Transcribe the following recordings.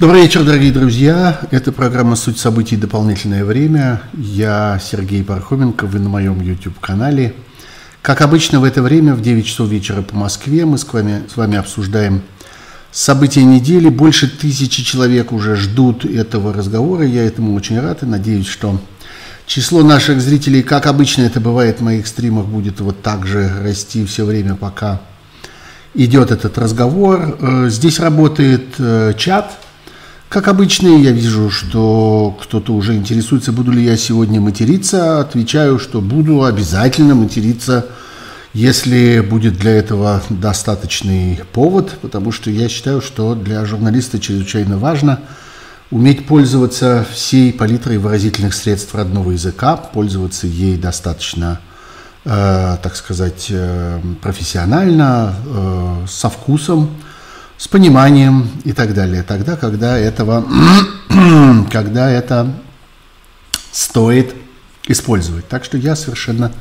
Добрый вечер, дорогие друзья. Это программа «Суть событий. Дополнительное время». Я Сергей Пархоменко, вы на моем YouTube-канале. Как обычно, в это время, в 9 часов вечера по Москве, мы с вами, с вами обсуждаем события недели. Больше тысячи человек уже ждут этого разговора. Я этому очень рад и надеюсь, что число наших зрителей, как обычно это бывает в моих стримах, будет вот так же расти все время, пока идет этот разговор. Э, здесь работает э, чат – как обычно, я вижу, что кто-то уже интересуется, буду ли я сегодня материться. Отвечаю, что буду обязательно материться, если будет для этого достаточный повод, потому что я считаю, что для журналиста чрезвычайно важно уметь пользоваться всей палитрой выразительных средств родного языка, пользоваться ей достаточно, э, так сказать, э, профессионально, э, со вкусом, с пониманием и так далее. Тогда, когда этого, когда это стоит использовать. Так что я совершенно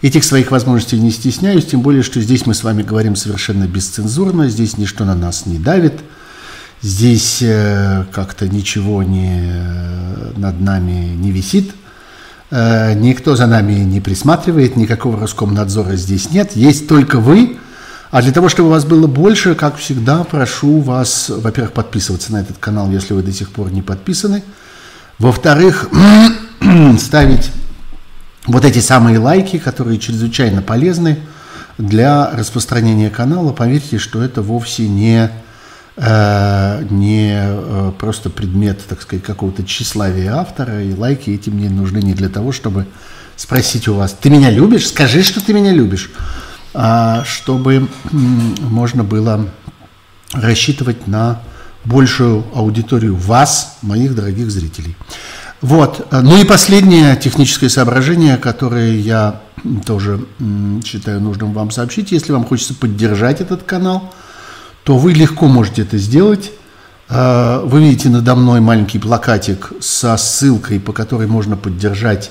этих своих возможностей не стесняюсь, тем более, что здесь мы с вами говорим совершенно бесцензурно, здесь ничто на нас не давит, здесь э, как-то ничего не, над нами не висит, э, никто за нами не присматривает, никакого Роскомнадзора здесь нет, есть только вы – а для того, чтобы вас было больше, как всегда, прошу вас, во-первых, подписываться на этот канал, если вы до сих пор не подписаны. Во-вторых, ставить вот эти самые лайки, которые чрезвычайно полезны для распространения канала. Поверьте, что это вовсе не, э, не э, просто предмет, так сказать, какого-то тщеславия автора. И лайки эти мне нужны не для того, чтобы спросить у вас, ты меня любишь? Скажи, что ты меня любишь. А, чтобы можно было рассчитывать на большую аудиторию вас, моих дорогих зрителей. Вот. Ну и последнее техническое соображение, которое я тоже считаю нужным вам сообщить. Если вам хочется поддержать этот канал, то вы легко можете это сделать. А, вы видите надо мной маленький плакатик со ссылкой, по которой можно поддержать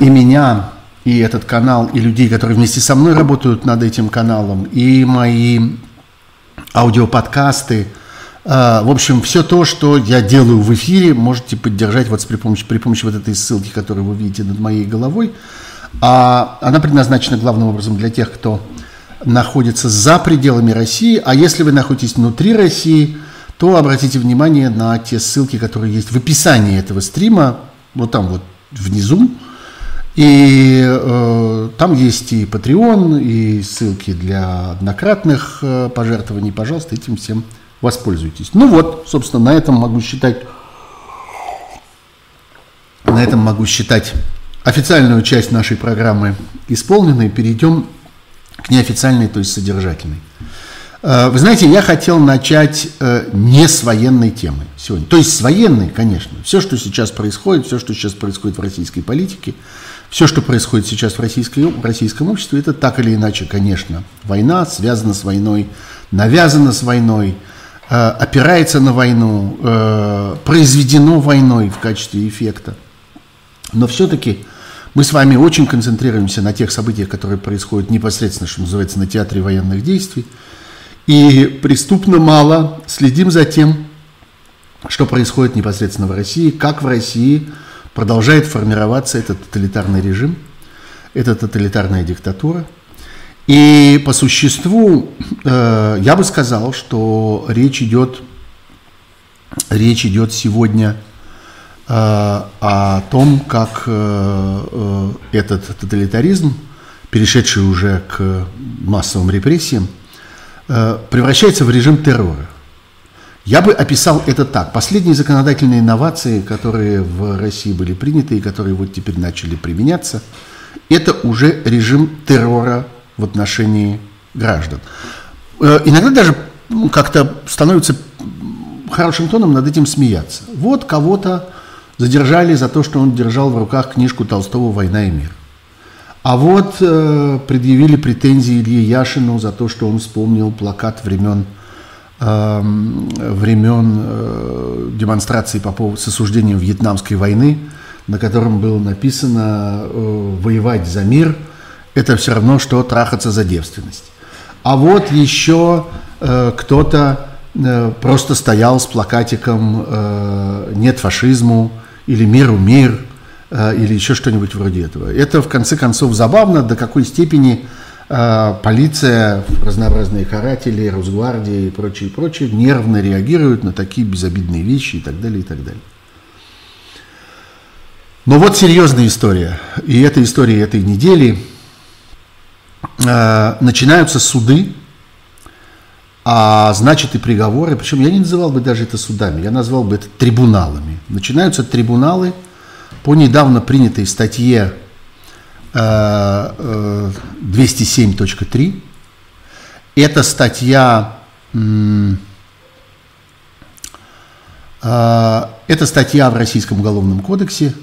и меня, и этот канал, и людей, которые вместе со мной работают над этим каналом, и мои аудиоподкасты. А, в общем, все то, что я делаю в эфире, можете поддержать вот при помощи, при помощи вот этой ссылки, которую вы видите над моей головой. А она предназначена главным образом для тех, кто находится за пределами России. А если вы находитесь внутри России, то обратите внимание на те ссылки, которые есть в описании этого стрима, вот там вот внизу. И э, там есть и Patreon, и ссылки для однократных э, пожертвований. Пожалуйста, этим всем воспользуйтесь. Ну вот, собственно, на этом могу считать, на этом могу считать официальную часть нашей программы исполненной. Перейдем к неофициальной, то есть содержательной. Э, вы знаете, я хотел начать э, не с военной темы сегодня. То есть с военной, конечно. Все, что сейчас происходит, все, что сейчас происходит в российской политике – все, что происходит сейчас в, российской, в российском обществе, это так или иначе, конечно, война, связана с войной, навязана с войной, э, опирается на войну, э, произведено войной в качестве эффекта. Но все-таки мы с вами очень концентрируемся на тех событиях, которые происходят непосредственно, что называется, на театре военных действий. И преступно мало следим за тем, что происходит непосредственно в России, как в России – продолжает формироваться этот тоталитарный режим, эта тоталитарная диктатура. И по существу э, я бы сказал, что речь идет, речь идет сегодня э, о том, как э, э, этот тоталитаризм, перешедший уже к массовым репрессиям, э, превращается в режим террора. Я бы описал это так. Последние законодательные инновации, которые в России были приняты и которые вот теперь начали применяться, это уже режим террора в отношении граждан. Э, иногда даже ну, как-то становится хорошим тоном над этим смеяться. Вот кого-то задержали за то, что он держал в руках книжку Толстого «Война и мир». А вот э, предъявили претензии Илье Яшину за то, что он вспомнил плакат времен времен э, демонстрации по поводу с осуждением Вьетнамской войны, на котором было написано э, «воевать за мир – это все равно, что трахаться за девственность». А вот еще э, кто-то просто стоял с плакатиком «Нет фашизму» или «Миру мир» или еще что-нибудь вроде этого. Это, в конце концов, забавно, до какой степени полиция, разнообразные каратели, Росгвардия и прочие, прочие нервно реагируют на такие безобидные вещи и так далее, и так далее. Но вот серьезная история. И эта история этой недели. начинаются суды а значит и приговоры, причем я не называл бы даже это судами, я назвал бы это трибуналами. Начинаются трибуналы по недавно принятой статье 207.3. Э, э, Эта статья, э, это статья в Российском уголовном кодексе,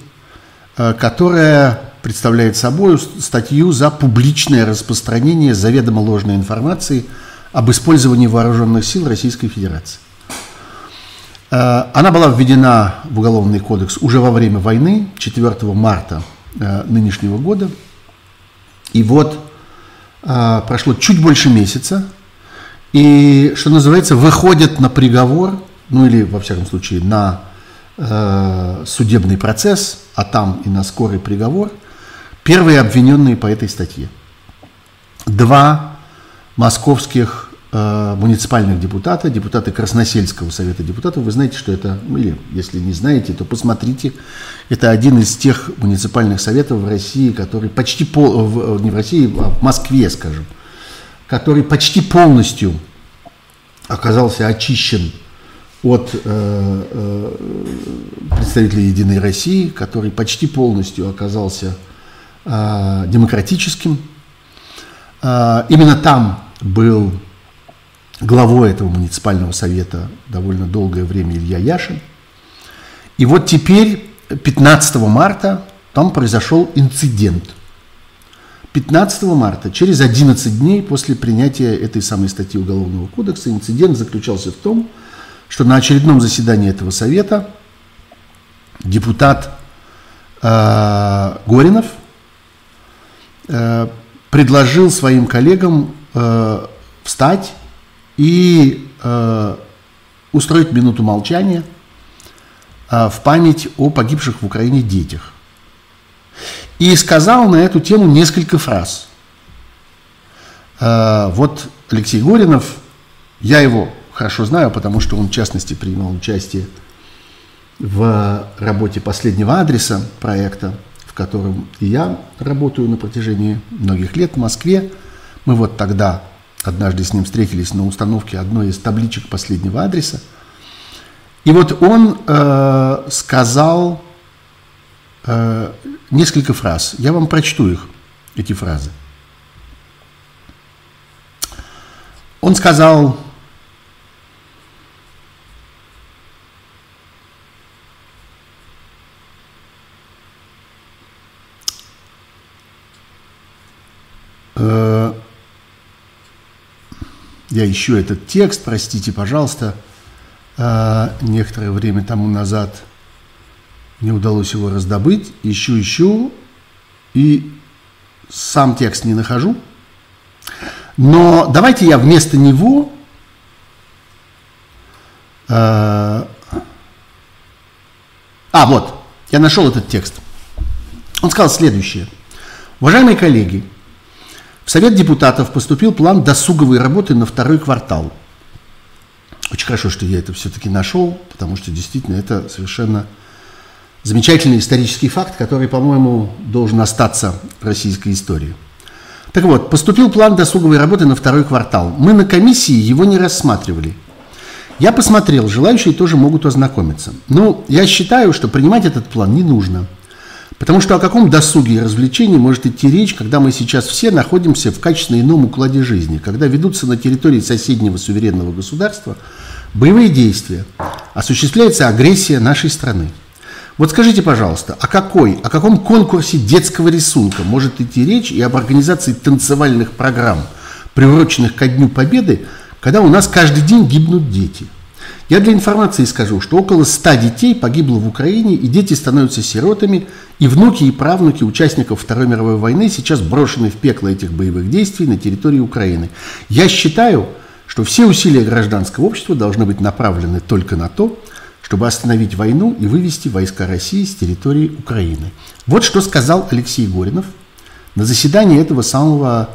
которая представляет собой статью за публичное распространение заведомо ложной информации – об использовании вооруженных сил Российской Федерации. Она была введена в Уголовный кодекс уже во время войны, 4 марта нынешнего года. И вот э, прошло чуть больше месяца, и, что называется, выходят на приговор, ну или, во всяком случае, на судебный процесс, а там и на скорый приговор, первые обвиненные по этой статье. Два московских э, муниципальных депутата, депутаты Красносельского совета депутатов. Вы знаете, что это, ну, или если не знаете, то посмотрите. Это один из тех муниципальных советов в России, который почти, пол, в, не в России, а в Москве, скажем, который почти полностью оказался очищен от э, э, представителей Единой России, который почти полностью оказался э, демократическим. Э, именно там был главой этого муниципального совета довольно долгое время Илья Яшин. И вот теперь, 15 марта, там произошел инцидент. 15 марта, через 11 дней после принятия этой самой статьи Уголовного кодекса, инцидент заключался в том, что на очередном заседании этого совета депутат э, Горинов э, предложил своим коллегам э, встать и э, устроить минуту молчания э, в память о погибших в Украине детях. И сказал на эту тему несколько фраз. Э, вот Алексей Горинов, я его хорошо знаю, потому что он, в частности, принимал участие в работе последнего адреса проекта, в котором я работаю на протяжении многих лет в Москве. Мы вот тогда однажды с ним встретились на установке одной из табличек последнего адреса. И вот он э, сказал э, несколько фраз. Я вам прочту их, эти фразы. Он сказал, Я ищу этот текст, простите, пожалуйста. А, некоторое время тому назад мне удалось его раздобыть. Ищу, ищу, и сам текст не нахожу. Но давайте я вместо него а, а, вот, я нашел этот текст. Он сказал следующее. Уважаемые коллеги, в Совет депутатов поступил план досуговой работы на второй квартал. Очень хорошо, что я это все-таки нашел, потому что действительно это совершенно замечательный исторический факт, который, по-моему, должен остаться в российской истории. Так вот, поступил план досуговой работы на второй квартал. Мы на комиссии его не рассматривали. Я посмотрел, желающие тоже могут ознакомиться. Ну, я считаю, что принимать этот план не нужно – Потому что о каком досуге и развлечении может идти речь, когда мы сейчас все находимся в качественно ином укладе жизни, когда ведутся на территории соседнего суверенного государства боевые действия, осуществляется агрессия нашей страны. Вот скажите, пожалуйста, о какой, о каком конкурсе детского рисунка может идти речь и об организации танцевальных программ, приуроченных ко Дню Победы, когда у нас каждый день гибнут дети – я для информации скажу, что около 100 детей погибло в Украине, и дети становятся сиротами, и внуки и правнуки участников Второй мировой войны сейчас брошены в пекло этих боевых действий на территории Украины. Я считаю, что все усилия гражданского общества должны быть направлены только на то, чтобы остановить войну и вывести войска России с территории Украины. Вот что сказал Алексей Горинов на заседании этого самого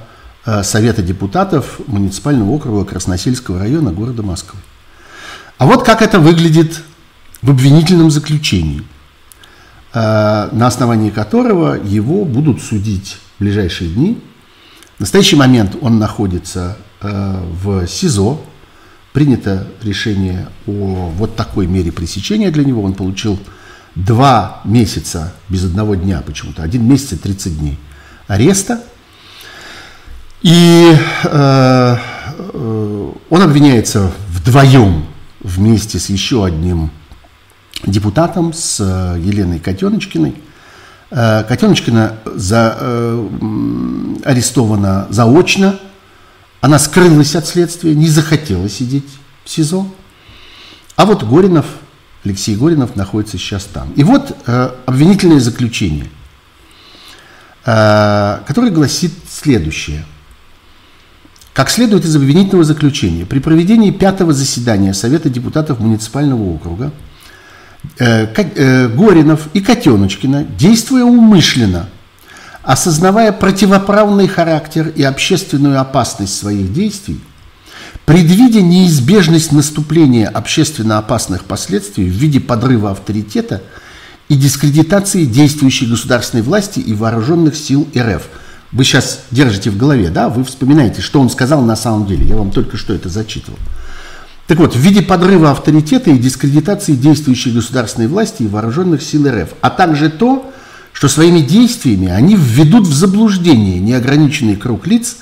э, Совета депутатов муниципального округа Красносельского района города Москвы. А вот как это выглядит в обвинительном заключении, э, на основании которого его будут судить в ближайшие дни. В настоящий момент он находится э, в СИЗО, принято решение о вот такой мере пресечения для него. Он получил два месяца без одного дня почему-то, один месяц и 30 дней ареста. И э, э, он обвиняется вдвоем вместе с еще одним депутатом, с э, Еленой Котеночкиной. Э, Котеночкина за, э, арестована заочно – она скрылась от следствия, не захотела сидеть в СИЗО. А вот Горинов, Алексей Горинов находится сейчас там. И вот э, обвинительное заключение, э, которое гласит следующее. Как следует из обвинительного заключения, при проведении пятого заседания Совета депутатов муниципального округа э, э, Горинов и Котеночкина, действуя умышленно – осознавая противоправный характер и общественную опасность своих действий, предвидя неизбежность наступления общественно опасных последствий в виде подрыва авторитета и дискредитации действующей государственной власти и вооруженных сил РФ. Вы сейчас держите в голове, да, вы вспоминаете, что он сказал на самом деле. Я вам только что это зачитывал. Так вот, в виде подрыва авторитета и дискредитации действующей государственной власти и вооруженных сил РФ, а также то, что своими действиями они введут в заблуждение неограниченный круг лиц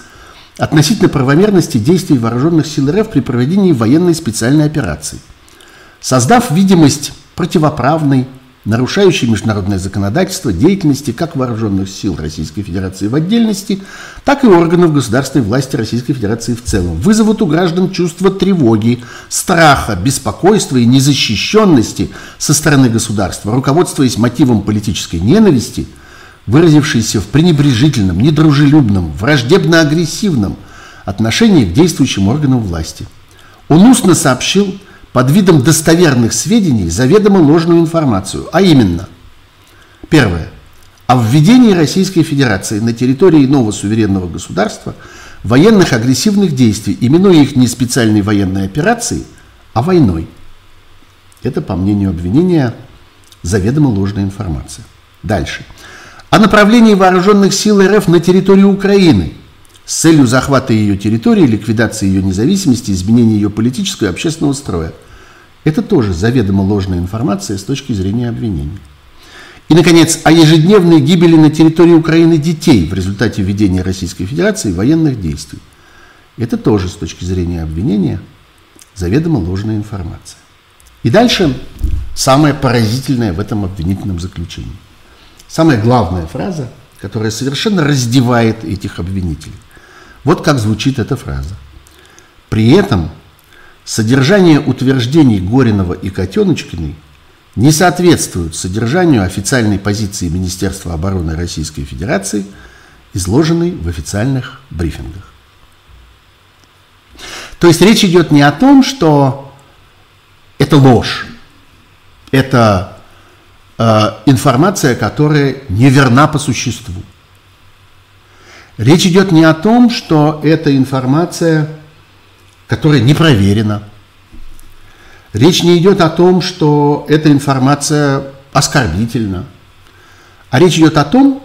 относительно правомерности действий вооруженных сил РФ при проведении военной специальной операции, создав видимость противоправной, нарушающей международное законодательство деятельности как вооруженных сил Российской Федерации в отдельности, так и органов государственной власти Российской Федерации в целом, вызовут у граждан чувство тревоги, страха, беспокойства и незащищенности со стороны государства, руководствуясь мотивом политической ненависти, выразившейся в пренебрежительном, недружелюбном, враждебно-агрессивном отношении к действующим органам власти. Он устно сообщил, под видом достоверных сведений заведомо ложную информацию, а именно, первое, о введении Российской Федерации на территории нового суверенного государства военных агрессивных действий, именуя их не специальной военной операцией, а войной. Это, по мнению обвинения, заведомо ложная информация. Дальше. О направлении вооруженных сил РФ на территорию Украины – с целью захвата ее территории, ликвидации ее независимости, изменения ее политического и общественного строя. Это тоже заведомо ложная информация с точки зрения обвинения. И, наконец, о ежедневной гибели на территории Украины детей в результате введения Российской Федерации военных действий. Это тоже с точки зрения обвинения заведомо ложная информация. И дальше самое поразительное в этом обвинительном заключении. Самая главная фраза, которая совершенно раздевает этих обвинителей – вот как звучит эта фраза. При этом содержание утверждений Горинова и Котеночкиной не соответствует содержанию официальной позиции Министерства обороны Российской Федерации, изложенной в официальных брифингах. То есть речь идет не о том, что это ложь, это э, информация, которая неверна по существу. Речь идет не о том, что это информация, которая не проверена. Речь не идет о том, что эта информация оскорбительна. А речь идет о том,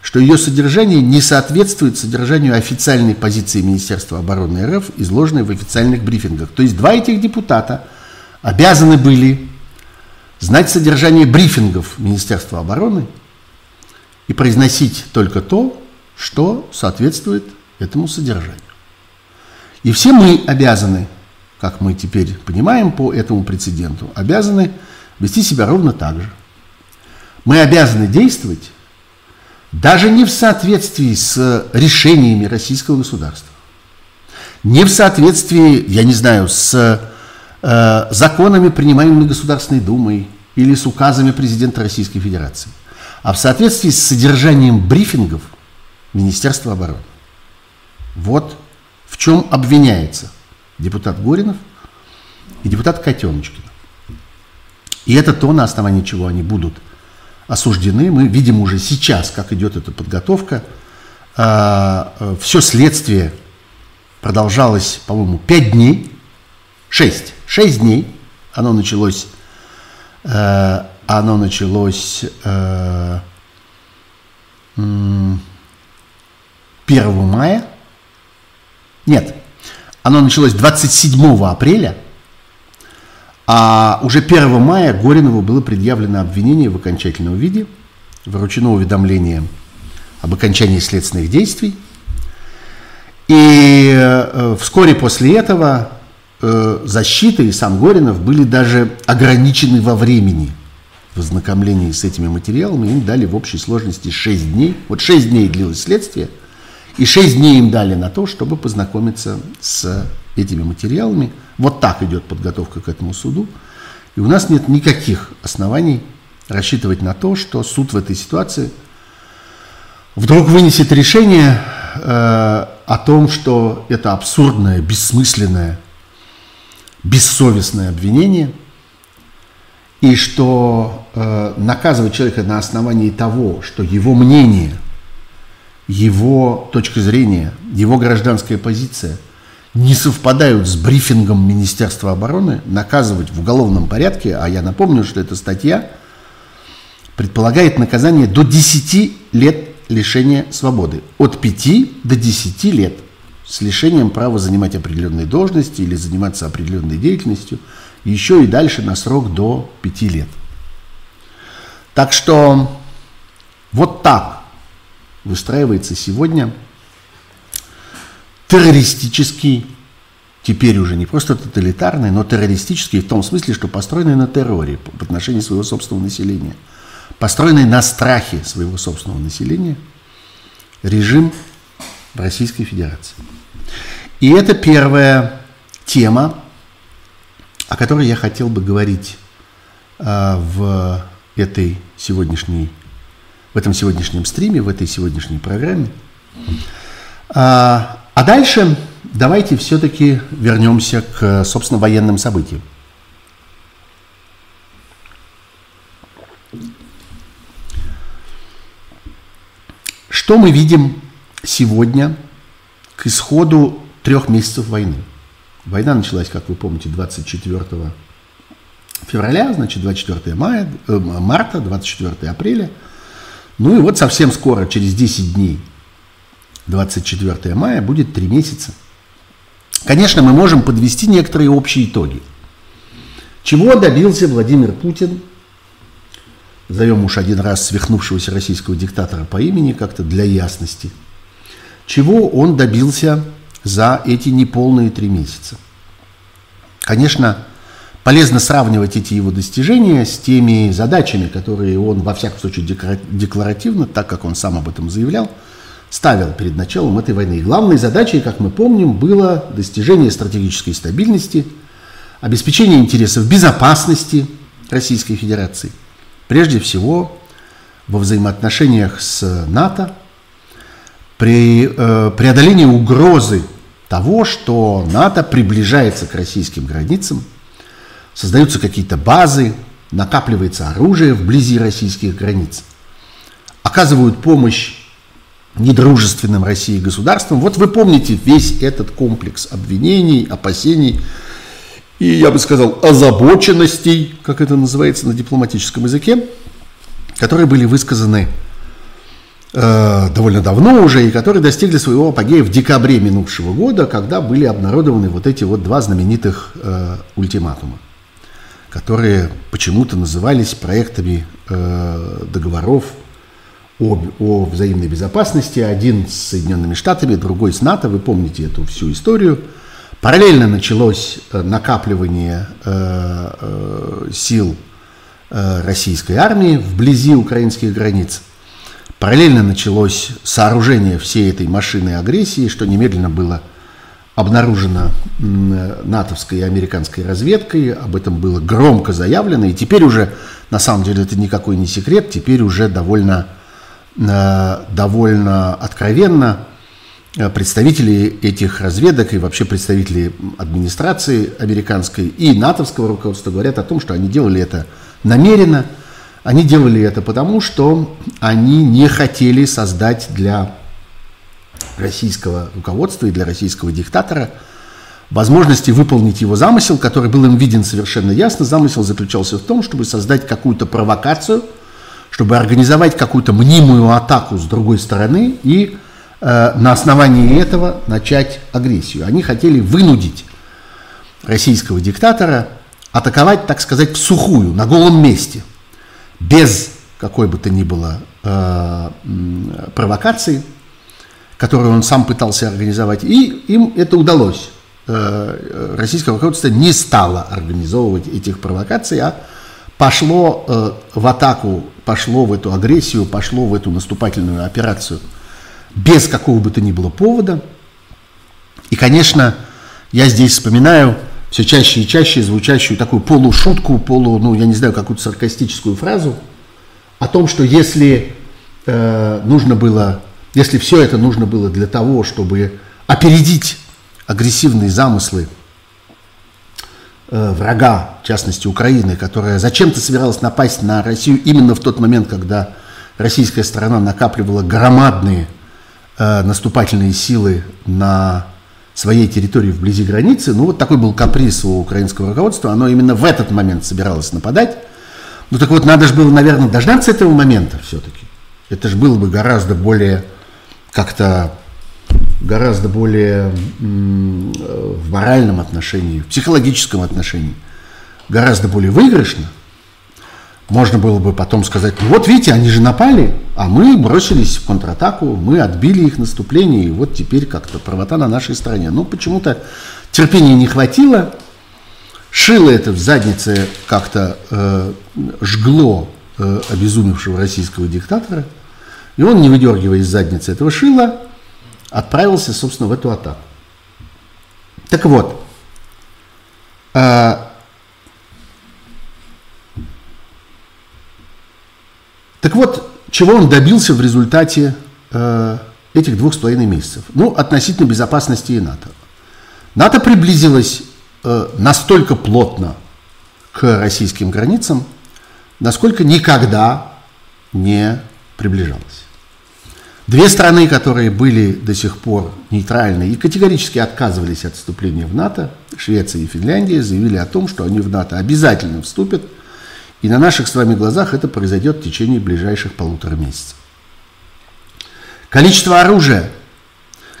что ее содержание не соответствует содержанию официальной позиции Министерства обороны РФ, изложенной в официальных брифингах. То есть два этих депутата обязаны были знать содержание брифингов Министерства обороны и произносить только то, что соответствует этому содержанию. И все мы обязаны, как мы теперь понимаем по этому прецеденту, обязаны вести себя ровно так же. Мы обязаны действовать даже не в соответствии с решениями российского государства, не в соответствии, я не знаю, с э, законами, принимаемыми Государственной Думой или с указами президента Российской Федерации, а в соответствии с содержанием брифингов – Министерства обороны. Вот в чем обвиняется депутат Горинов и депутат Котеночкин. И это то, на основании чего они будут осуждены. Мы видим уже сейчас, как идет эта подготовка. А, э, Все следствие продолжалось, по-моему, 5 дней, 6, 6 дней. Оно началось, э, оно началось 1 э, мая. Нет, оно началось 27 апреля – а уже 1 мая Горинову было предъявлено обвинение в окончательном виде, вручено уведомление об окончании следственных действий. И э, вскоре после этого э, защита и сам Горинов были даже ограничены во времени в ознакомлении с этими материалами. Им дали в общей сложности 6 дней. Вот 6 дней длилось следствие, и 6 дней им дали на то, чтобы познакомиться с этими материалами. Вот так идет подготовка к этому суду. И у нас нет никаких оснований рассчитывать на то, что суд в этой ситуации вдруг вынесет решение э, о том, что это абсурдное, бессмысленное, бессовестное обвинение, и что э, наказывать человека на основании того, что его мнение, его точка зрения, его гражданская позиция – не совпадают с брифингом Министерства обороны, наказывать в уголовном порядке, а я напомню, что эта статья предполагает наказание до 10 лет лишения свободы. От 5 до 10 лет с лишением права занимать определенные должности или заниматься определенной деятельностью, еще и дальше на срок до 5 лет. Так что вот так выстраивается сегодня террористический, теперь уже не просто тоталитарный, но террористический в том смысле, что построенный на терроре по отношению своего собственного населения, построенный на страхе своего собственного населения режим в Российской Федерации. И это первая тема, о которой я хотел бы говорить э, в этой сегодняшней, в этом сегодняшнем стриме, в этой сегодняшней программе. А, а дальше давайте все-таки вернемся к, собственно, военным событиям. Что мы видим сегодня к исходу трех месяцев войны? Война началась, как вы помните, 24 февраля, значит, 24 мая, э, марта, 24 апреля. Ну и вот совсем скоро, через 10 дней, 24 мая, будет 3 месяца. Конечно, мы можем подвести некоторые общие итоги. Чего добился Владимир Путин, зовем уж один раз свихнувшегося российского диктатора по имени, как-то для ясности, чего он добился за эти неполные три месяца. Конечно, полезно сравнивать эти его достижения с теми задачами, которые он, во всяком случае, декларативно, так как он сам об этом заявлял, ставил перед началом этой войны. И главной задачей, как мы помним, было достижение стратегической стабильности, обеспечение интересов безопасности Российской Федерации. Прежде всего, во взаимоотношениях с НАТО, при э, преодолении угрозы того, что НАТО приближается к российским границам, создаются какие-то базы, накапливается оружие вблизи российских границ, оказывают помощь недружественным России государством. Вот вы помните весь этот комплекс обвинений, опасений и, я бы сказал, озабоченностей, как это называется на дипломатическом языке, которые были высказаны э, довольно давно уже и которые достигли своего апогея в декабре минувшего года, когда были обнародованы вот эти вот два знаменитых э, ультиматума, которые почему-то назывались проектами э, договоров о, о взаимной безопасности, один с Соединенными Штатами, другой с НАТО, вы помните эту всю историю. Параллельно началось э, накапливание э, э, сил э, российской армии вблизи украинских границ. Параллельно началось сооружение всей этой машины агрессии, что немедленно было обнаружено натовской и американской разведкой, об этом было громко заявлено, и теперь уже, на самом деле, это никакой не секрет, теперь уже довольно Э, довольно откровенно э, представители этих разведок и вообще представители администрации американской и натовского руководства говорят о том, что они делали это намеренно. Они делали это потому, что они не хотели создать для российского руководства и для российского диктатора возможности выполнить его замысел, который был им виден совершенно ясно. Замысел заключался в том, чтобы создать какую-то провокацию, чтобы организовать какую-то мнимую атаку с другой стороны и э, на основании этого начать агрессию. Они хотели вынудить российского диктатора атаковать, так сказать, в сухую, на голом месте, без какой бы то ни было э, провокации, которую он сам пытался организовать, и им это удалось. Э, российское руководство не стало организовывать этих провокаций, а пошло э, в атаку, пошло в эту агрессию, пошло в эту наступательную операцию без какого бы то ни было повода. И, конечно, я здесь вспоминаю все чаще и чаще звучащую такую полушутку, полу, ну, я не знаю, какую-то саркастическую фразу о том, что если э, нужно было если все это нужно было для того, чтобы опередить агрессивные замыслы э, врага, в частности Украины, которая зачем-то собиралась напасть на Россию именно в тот момент, когда российская сторона накапливала громадные э, наступательные силы на своей территории вблизи границы. Ну вот такой был каприз у украинского руководства, оно именно в этот момент собиралось нападать. Ну так вот, надо же было, наверное, дождаться этого момента все-таки. Это же было бы гораздо более как-то гораздо более в моральном отношении, в психологическом отношении, гораздо более выигрышно, можно было бы потом сказать, ну вот видите, они же напали, а мы бросились в контратаку, мы отбили их наступление, и вот теперь как-то правота на нашей стороне. Но почему-то терпения не хватило, шило это в заднице как-то э, жгло э, обезумевшего российского диктатора – и он, не выдергивая из задницы этого шила, отправился, собственно, в эту атаку. Так вот, э, так вот, чего он добился в результате э, этих двух с половиной месяцев? Ну, относительно безопасности и НАТО. НАТО приблизилось э, настолько плотно к российским границам, насколько никогда не приближалось. Две страны, которые были до сих пор нейтральны и категорически отказывались от вступления в НАТО, Швеция и Финляндия, заявили о том, что они в НАТО обязательно вступят, и на наших с вами глазах это произойдет в течение ближайших полутора месяцев. Количество оружия,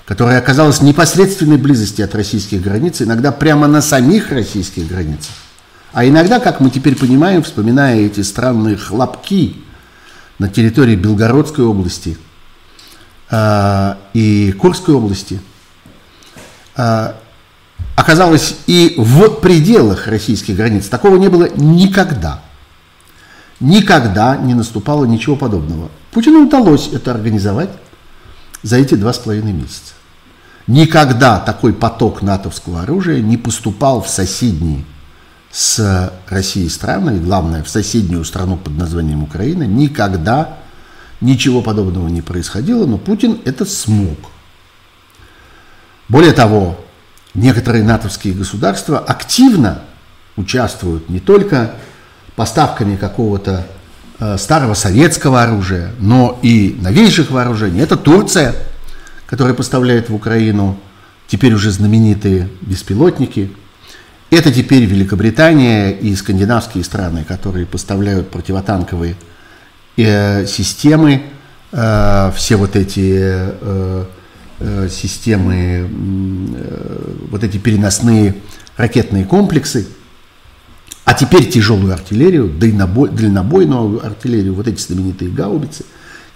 которое оказалось в непосредственной близости от российских границ, иногда прямо на самих российских границах, а иногда, как мы теперь понимаем, вспоминая эти странные хлопки на территории Белгородской области – и Курской области, э, оказалось и в пределах российских границ. Такого не было никогда. Никогда не наступало ничего подобного. Путину удалось это организовать за эти два с половиной месяца. Никогда такой поток натовского оружия не поступал в соседние с Россией страны, и главное, в соседнюю страну под названием Украина, никогда Ничего подобного не происходило, но Путин это смог. Более того, некоторые натовские государства активно участвуют не только поставками какого-то э, старого советского оружия, но и новейших вооружений. Это Турция, которая поставляет в Украину теперь уже знаменитые беспилотники. Это теперь Великобритания и скандинавские страны, которые поставляют противотанковые э, системы, э, все вот эти э, системы, вот эти переносные ракетные комплексы, а теперь тяжелую артиллерию, дальнобой, дальнобойную артиллерию, вот эти знаменитые гаубицы.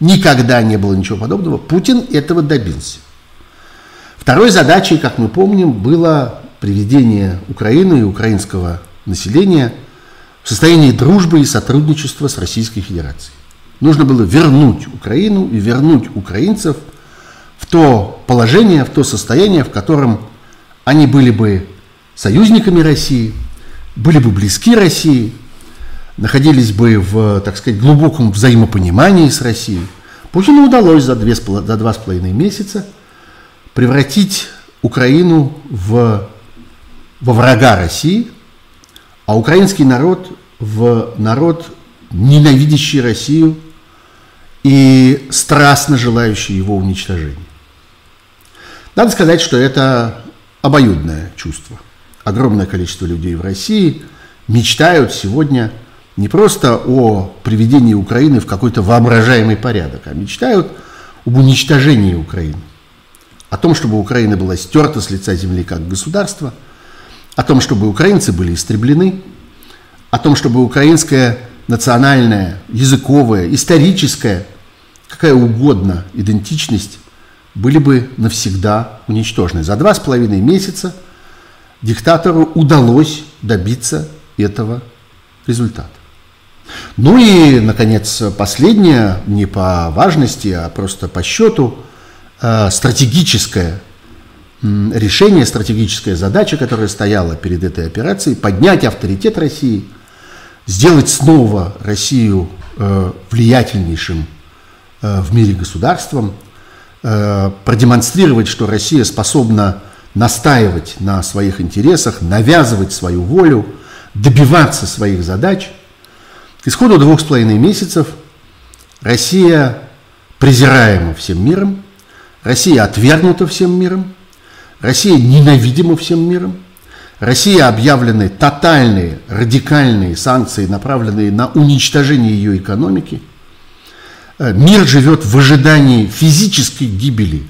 Никогда не было ничего подобного. Путин этого добился. Второй задачей, как мы помним, было приведение Украины и украинского населения в состоянии дружбы и сотрудничества с Российской Федерацией. Нужно было вернуть Украину и вернуть украинцев в то положение, в то состояние, в котором они были бы союзниками России, были бы близки России, находились бы в, так сказать, глубоком взаимопонимании с Россией. Путину удалось за, две, за два с половиной месяца превратить Украину в, во врага России, а украинский народ в народ, ненавидящий Россию и страстно желающий его уничтожения. Надо сказать, что это обоюдное чувство. Огромное количество людей в России мечтают сегодня не просто о приведении Украины в какой-то воображаемый порядок, а мечтают об уничтожении Украины, о том, чтобы Украина была стерта с лица земли как государство, о том, чтобы украинцы были истреблены, о том, чтобы украинская национальная, языковая, историческая, какая угодно идентичность были бы навсегда уничтожены. За два с половиной месяца диктатору удалось добиться этого результата. Ну и, наконец, последнее, не по важности, а просто по счету, э, стратегическое решение, стратегическая задача, которая стояла перед этой операцией, поднять авторитет России, сделать снова Россию э, влиятельнейшим э, в мире государством – Э, продемонстрировать, что Россия способна настаивать на своих интересах, навязывать свою волю, добиваться своих задач. К исходу двух с половиной месяцев Россия презираема всем миром, Россия отвергнута всем миром, Россия ненавидима всем миром, Россия объявлены тотальные, радикальные санкции, направленные на уничтожение ее экономики – Э, мир живет в ожидании физической гибели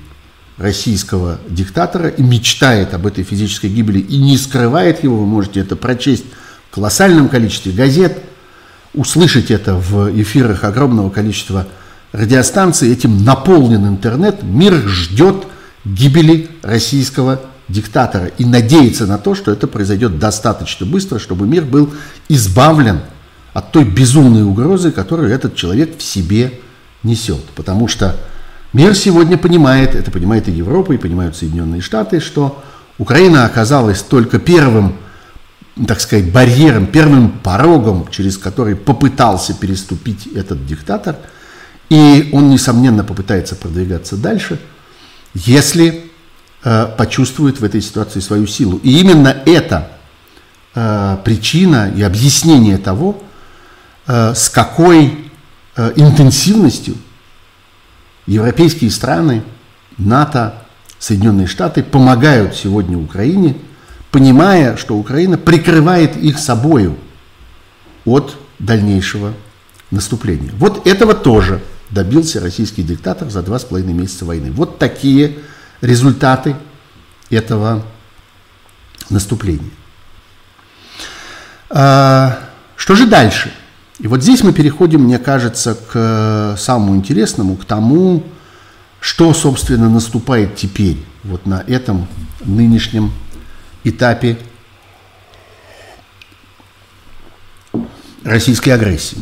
российского диктатора и мечтает об этой физической гибели и не скрывает его. Вы можете это прочесть в колоссальном количестве газет, услышать это в эфирах огромного количества радиостанций. Этим наполнен интернет. Мир ждет гибели российского диктатора и надеется на то, что это произойдет достаточно быстро, чтобы мир был избавлен от той безумной угрозы, которую этот человек в себе несет. Потому что мир сегодня понимает, это понимает и Европа, и понимают Соединенные Штаты, что Украина оказалась только первым, так сказать, барьером, первым порогом, через который попытался переступить этот диктатор. И он, несомненно, попытается продвигаться дальше, если почувствует в этой ситуации свою силу. И именно это э, причина и объяснение того, э, с какой Э, интенсивностью европейские страны, НАТО, Соединенные Штаты помогают сегодня Украине, понимая, что Украина прикрывает их собою от дальнейшего наступления. Вот этого тоже добился российский диктатор за два с половиной месяца войны. Вот такие результаты этого наступления. А, что же дальше? И вот здесь мы переходим, мне кажется, к э, самому интересному, к тому, что, собственно, наступает теперь, вот на этом нынешнем этапе российской агрессии.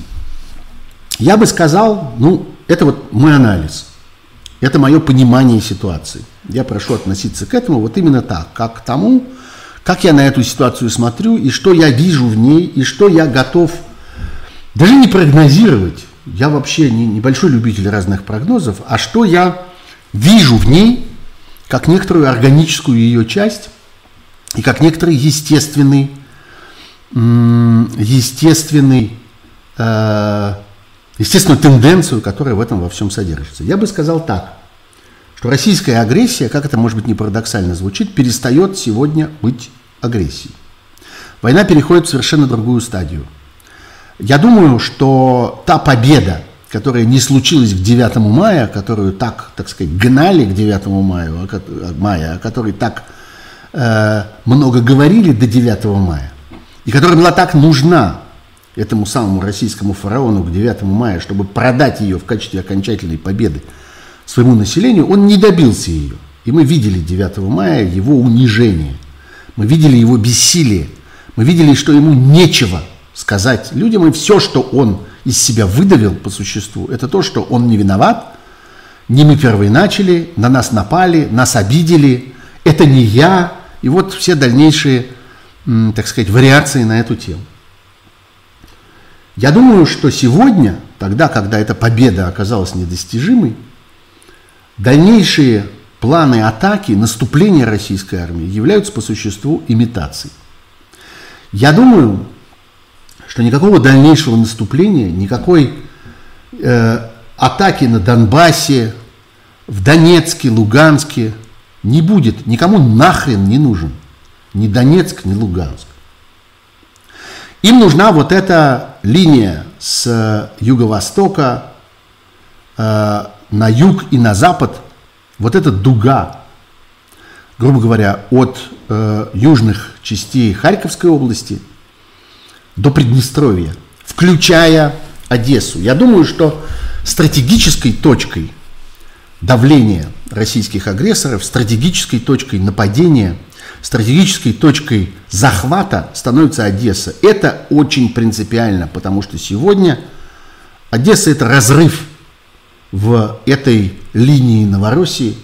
Я бы сказал, ну, это вот мой анализ, это мое понимание ситуации. Я прошу относиться к этому вот именно так, как к тому, как я на эту ситуацию смотрю, и что я вижу в ней, и что я готов даже не прогнозировать, я вообще не, небольшой любитель разных прогнозов, а что я вижу в ней, как некоторую органическую ее часть и как некоторый естественный, естественный, э, естественную тенденцию, которая в этом во всем содержится. Я бы сказал так, что российская агрессия, как это может быть не парадоксально звучит, перестает сегодня быть агрессией. Война переходит в совершенно другую стадию – я думаю, что та победа, которая не случилась к 9 мая, которую так, так сказать, гнали к 9 мая, мая о которой так э, много говорили до 9 мая, и которая была так нужна этому самому российскому фараону к 9 мая, чтобы продать ее в качестве окончательной победы своему населению, он не добился ее. И мы видели 9 мая его унижение, мы видели его бессилие, мы видели, что ему нечего сказать людям, и все, что он из себя выдавил по существу, это то, что он не виноват, не мы первые начали, на нас напали, нас обидели, это не я, и вот все дальнейшие, так сказать, вариации на эту тему. Я думаю, что сегодня, тогда, когда эта победа оказалась недостижимой, дальнейшие планы атаки, наступления российской армии являются по существу имитацией. Я думаю, что никакого дальнейшего наступления, никакой э, атаки на Донбассе, в Донецке, Луганске не будет. Никому нахрен не нужен. Ни Донецк, ни Луганск. Им нужна вот эта линия с юго-востока э, на юг и на запад, вот эта дуга, грубо говоря, от э, южных частей Харьковской области до Приднестровья, включая Одессу. Я думаю, что стратегической точкой давления российских агрессоров, стратегической точкой нападения, стратегической точкой захвата становится Одесса. Это очень принципиально, потому что сегодня Одесса – это разрыв в этой линии Новороссии,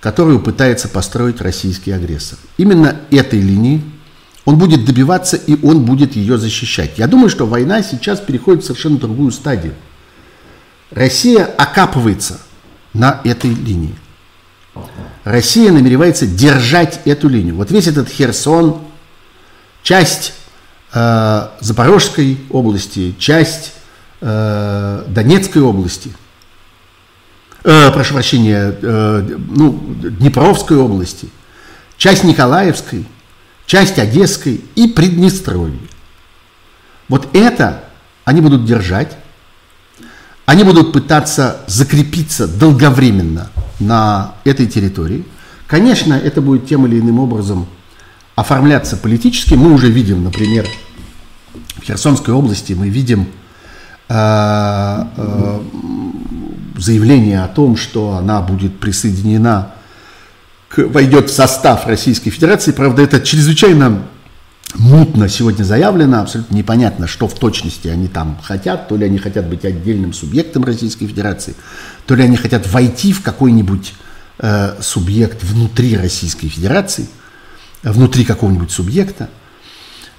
которую пытается построить российский агрессор. Именно этой линии он будет добиваться и он будет ее защищать. Я думаю, что война сейчас переходит в совершенно другую стадию. Россия окапывается на этой линии. Россия намеревается держать эту линию. Вот весь этот Херсон, часть э, Запорожской области, часть э, Донецкой области, э, прошу прощения, э, ну, Днепровской области, часть Николаевской, часть Одесской и Приднестровья. Вот это они будут держать, они будут пытаться закрепиться долговременно на этой территории. Конечно, это будет тем или иным образом оформляться политически. Мы уже видим, например, в Херсонской области мы видим заявление о том, что она будет присоединена, к, войдет в состав Российской Федерации. Правда, это чрезвычайно мутно сегодня заявлено, абсолютно непонятно, что в точности они там хотят, то ли они хотят быть отдельным субъектом Российской Федерации, то ли они хотят войти в какой-нибудь э, субъект внутри Российской Федерации, внутри какого-нибудь субъекта.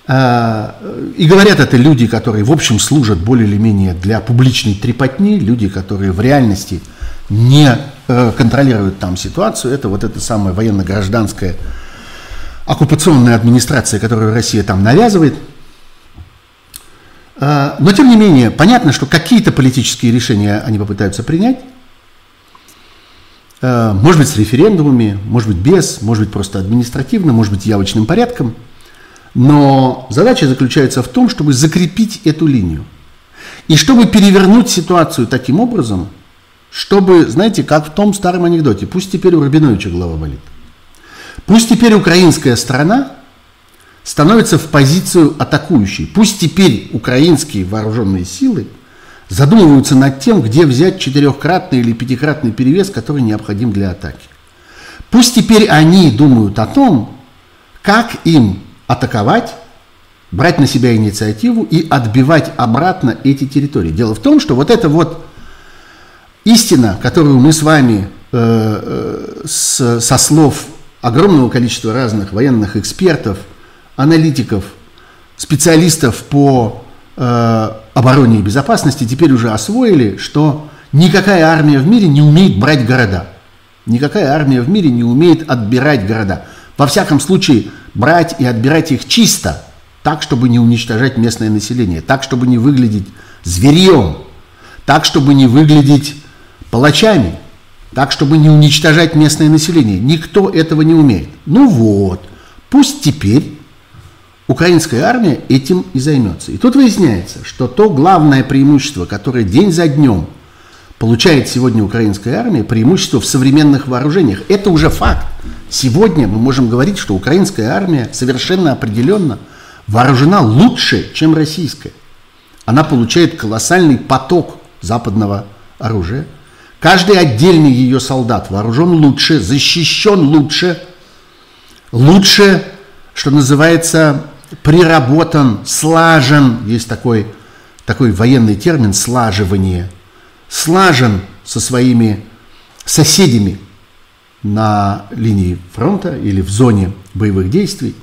Э, и говорят это люди, которые, в общем, служат более или менее для публичной трепотни, люди, которые в реальности не э, контролируют там ситуацию. Это вот это самое военно-гражданское оккупационная администрация, которую Россия там навязывает. А, но, тем не менее, понятно, что какие-то политические решения они попытаются принять. А, может быть, с референдумами, может быть, без, может быть, просто административно, может быть, явочным порядком. Но задача заключается в том, чтобы закрепить эту линию. И чтобы перевернуть ситуацию таким образом, чтобы, знаете, как в том старом анекдоте, пусть теперь у Рабиновича голова болит – Пусть теперь украинская сторона становится в позицию атакующей. Пусть теперь украинские вооруженные силы задумываются над тем, где взять четырехкратный или пятикратный перевес, который необходим для атаки. Пусть теперь они думают о том, как им атаковать, брать на себя инициативу и отбивать обратно эти территории. Дело в том, что вот эта вот истина, которую мы с вами э, э, с, со слов огромного количества разных военных экспертов, аналитиков, специалистов по э, обороне и безопасности теперь уже освоили, что никакая армия в мире не умеет брать города. Никакая армия в мире не умеет отбирать города. Во всяком случае, брать и отбирать их чисто, так, чтобы не уничтожать местное население, так, чтобы не выглядеть зверьем, так, чтобы не выглядеть палачами – так, чтобы не уничтожать местное население. Никто этого не умеет. Ну вот, пусть теперь украинская армия этим и займется. И тут выясняется, что то главное преимущество, которое день за днем получает сегодня украинская армия, преимущество в современных вооружениях. Это уже факт. Сегодня мы можем говорить, что украинская армия совершенно определенно вооружена лучше, чем российская. Она получает колоссальный поток западного оружия – Каждый отдельный ее солдат вооружен лучше, защищен лучше, лучше, что называется, приработан, слажен, есть такой, такой военный термин слаживание, слажен со своими соседями на линии фронта или в зоне боевых действий.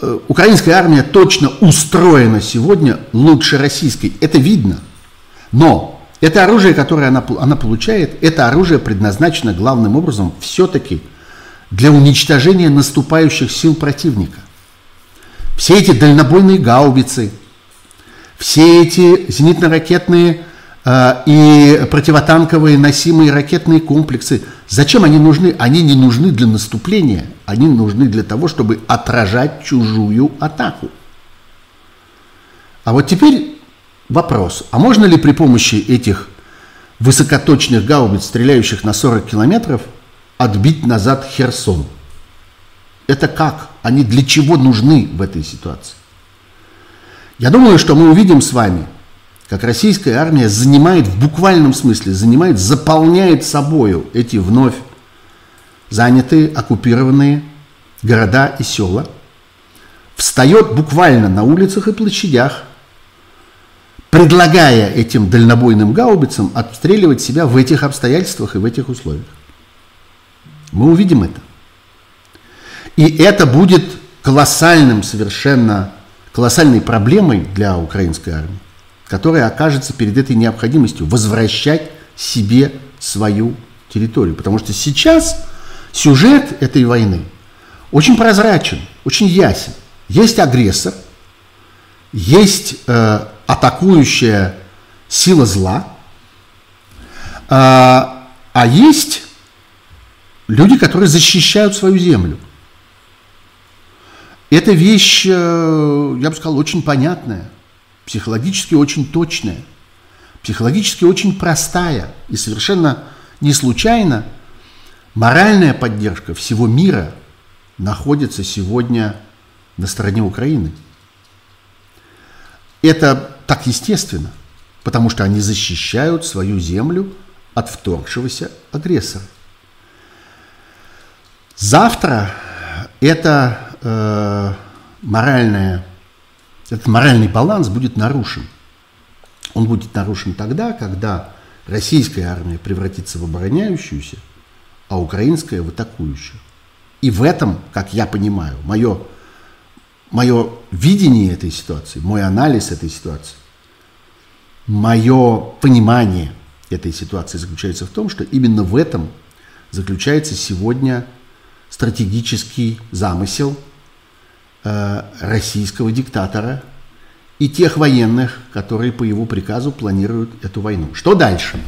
Э, украинская армия точно устроена сегодня лучше российской. Это видно. Но Это оружие, которое она, она получает, это оружие предназначено главным образом все-таки для уничтожения наступающих сил противника. Все эти дальнобойные гаубицы, все эти зенитно-ракетные и противотанковые носимые ракетные комплексы, зачем они нужны? Они не нужны для наступления, они нужны для того, чтобы отражать чужую атаку. А вот теперь вопрос, а можно ли при помощи этих высокоточных гаубиц, стреляющих на 40 километров, отбить назад Херсон? Это как? Они для чего нужны в этой ситуации? Я думаю, что мы увидим с вами, как российская армия занимает в буквальном смысле, занимает, заполняет собою эти вновь занятые, оккупированные города и села, встает буквально на улицах и площадях, предлагая этим дальнобойным гаубицам обстреливать себя в этих обстоятельствах и в этих условиях. Мы увидим это. И это будет колоссальным совершенно, колоссальной проблемой для украинской армии, которая окажется перед этой необходимостью возвращать себе свою территорию. Потому что сейчас сюжет этой войны очень прозрачен, очень ясен. Есть агрессор, есть э, атакующая сила зла, э, а есть люди, которые защищают свою землю. Эта вещь, э, я бы сказал, очень понятная, психологически очень точная, психологически очень простая и совершенно не случайно моральная поддержка всего мира находится сегодня на стороне Украины. Это так естественно, потому что они защищают свою землю от вторгшегося агрессора. Завтра это э, моральное, этот моральный баланс будет нарушен. Он будет нарушен тогда, когда российская армия превратится в обороняющуюся, а украинская в атакующую. И в этом, как я понимаю, мое, мое видение этой ситуации, мой анализ этой ситуации, мое понимание этой ситуации заключается в том, что именно в этом заключается сегодня стратегический замысел Э, российского диктатора и тех военных, которые по его приказу планируют эту войну. Что дальше?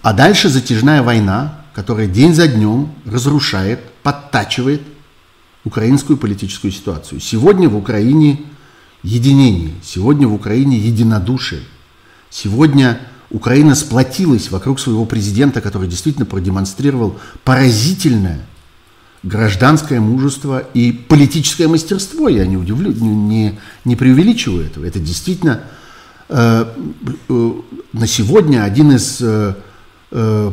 А дальше затяжная война, которая день за днем разрушает, подтачивает украинскую политическую ситуацию. Сегодня в Украине единение, сегодня в Украине единодушие. Сегодня Украина сплотилась вокруг своего президента, который действительно продемонстрировал поразительное гражданское мужество и политическое мастерство. Я не удивлю, не, не, преувеличиваю этого. Это действительно э, э, на сегодня один из э, э,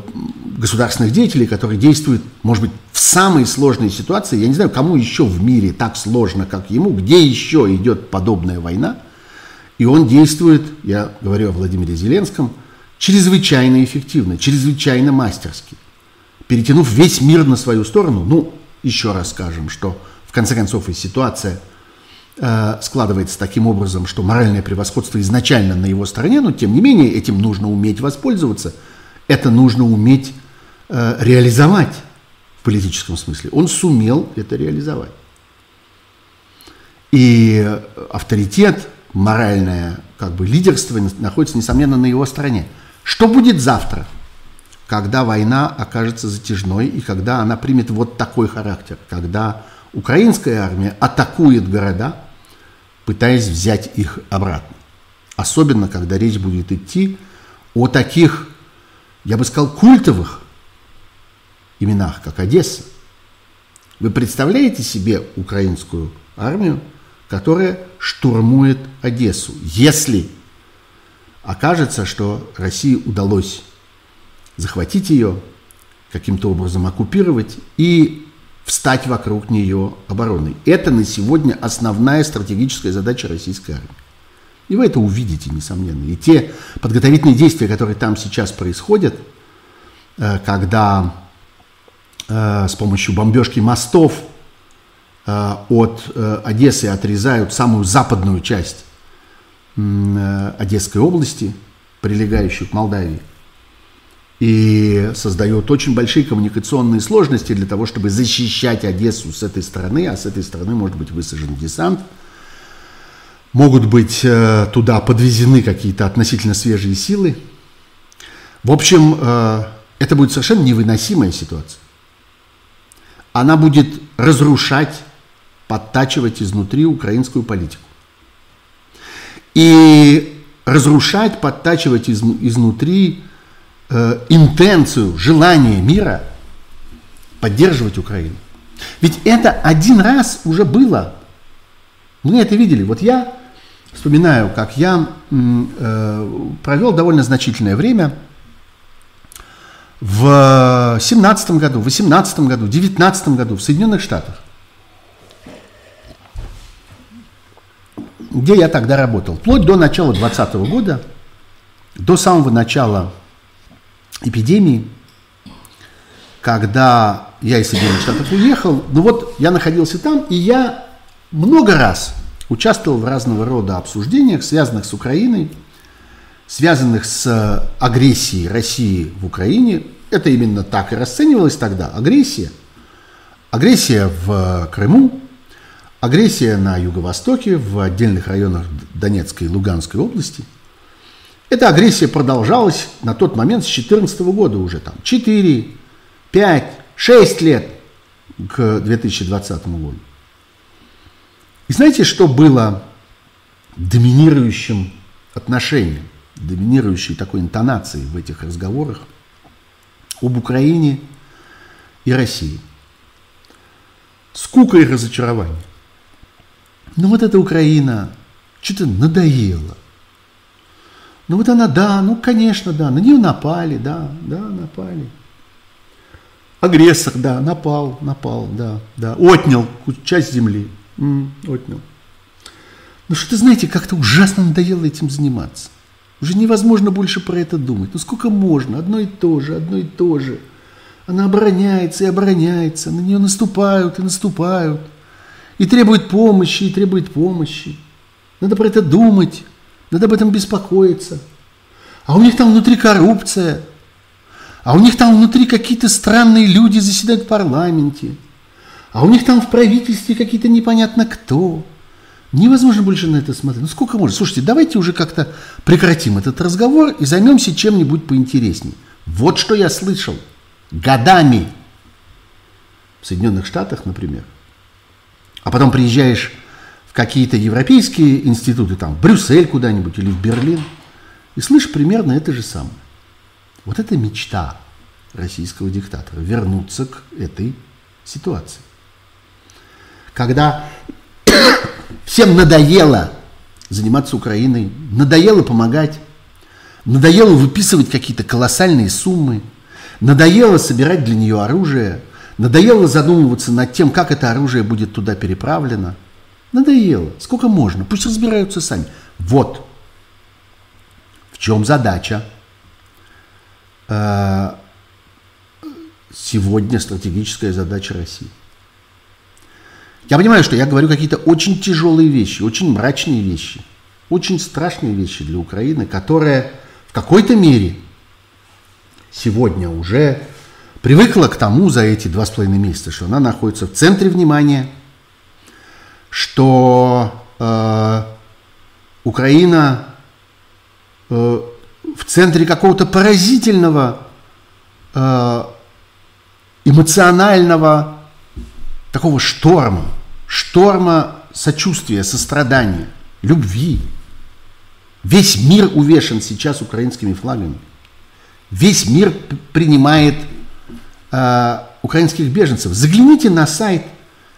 государственных деятелей, который действует, может быть, в самой сложной ситуации. Я не знаю, кому еще в мире так сложно, как ему, где еще идет подобная война. И он действует, я говорю о Владимире Зеленском, чрезвычайно эффективно, чрезвычайно мастерски перетянув весь мир на свою сторону, ну, еще раз скажем, что в конце концов и ситуация э, складывается таким образом, что моральное превосходство изначально на его стороне, но тем не менее этим нужно уметь воспользоваться, это нужно уметь э, реализовать в политическом смысле. Он сумел это реализовать. И авторитет, моральное как бы лидерство находится, несомненно, на его стороне. Что будет завтра? Когда война окажется затяжной и когда она примет вот такой характер, когда украинская армия атакует города, пытаясь взять их обратно. Особенно, когда речь будет идти о таких, я бы сказал, культовых именах, как Одесса. Вы представляете себе украинскую армию, которая штурмует Одессу, если окажется, что России удалось захватить ее, каким-то образом оккупировать и встать вокруг нее обороной. Это на сегодня основная стратегическая задача российской армии. И вы это увидите, несомненно. И те подготовительные действия, которые там сейчас происходят, э, когда э, с помощью бомбежки мостов э, от Одессы отрезают самую западную часть Одесской области – прилегающую к Молдавии, и создает очень большие коммуникационные сложности для того, чтобы защищать Одессу с этой стороны, а с этой стороны может быть высажен десант. Могут быть э, туда подвезены какие-то относительно свежие силы. В общем, э, это будет совершенно невыносимая ситуация. Она будет разрушать, подтачивать изнутри украинскую политику. И разрушать, подтачивать из, изнутри э, интенцию, желание мира поддерживать Украину. Ведь это один раз уже было. Мы это видели. Вот я вспоминаю, как я э, провел довольно значительное время в 17 году, в 18 году, в 19 году в Соединенных Штатах. Где я тогда работал? Вплоть до начала 2020 года, до самого начала эпидемии, когда я из Соединенных Штатов уехал, ну вот я находился там, и я много раз участвовал в разного рода обсуждениях, связанных с Украиной, связанных с агрессией России в Украине. Это именно так и расценивалось тогда. Агрессия. Агрессия в Крыму, агрессия на Юго-Востоке, в отдельных районах Донецкой и Луганской области – эта агрессия продолжалась на тот момент с 2014 года уже там 4, 5, 6 лет к 2020 году. И знаете, что было доминирующим отношением, доминирующей такой интонацией в этих разговорах об Украине и России? Скука и разочарование. Ну вот эта Украина что-то надоела – ну вот она, да, ну конечно, да, на нее напали, да, да, напали. Агрессор, да, напал, напал, да, да, отнял часть земли, м, отнял. Ну что-то, знаете, как-то ужасно надоело этим заниматься. Уже невозможно больше про это думать. Ну сколько можно? Одно и то же, одно и то же. Она обороняется и обороняется, на нее наступают и наступают. И требует помощи, и требует помощи. Надо про это думать. Надо об этом беспокоиться. А у них там внутри коррупция. А у них там внутри какие-то странные люди заседают в парламенте. А у них там в правительстве какие-то непонятно кто. Невозможно больше на это смотреть. Ну сколько можно? Слушайте, давайте уже как-то прекратим этот разговор и займемся чем-нибудь поинтереснее. Вот что я слышал. Годами. В Соединенных Штатах, например. А потом приезжаешь какие-то европейские институты, там, в Брюссель куда-нибудь или в Берлин, и слышишь примерно это же самое. Вот это мечта российского диктатора, вернуться к этой ситуации. Когда всем надоело заниматься Украиной, надоело помогать, надоело выписывать какие-то колоссальные суммы, надоело собирать для нее оружие, надоело задумываться над тем, как это оружие будет туда переправлено – Надоело. Сколько можно? Пусть разбираются сами. Вот в чем задача э, сегодня стратегическая задача России. Я понимаю, что я говорю какие-то очень тяжелые вещи, очень мрачные вещи, очень страшные вещи для Украины, которая в какой-то мере сегодня уже привыкла к тому за эти два с половиной месяца, что она находится в центре внимания – что э, Украина э, в центре какого-то поразительного э, эмоционального такого шторма, шторма сочувствия, сострадания, любви. Весь мир увешан сейчас украинскими флагами. Весь мир принимает э, украинских беженцев. Загляните на сайт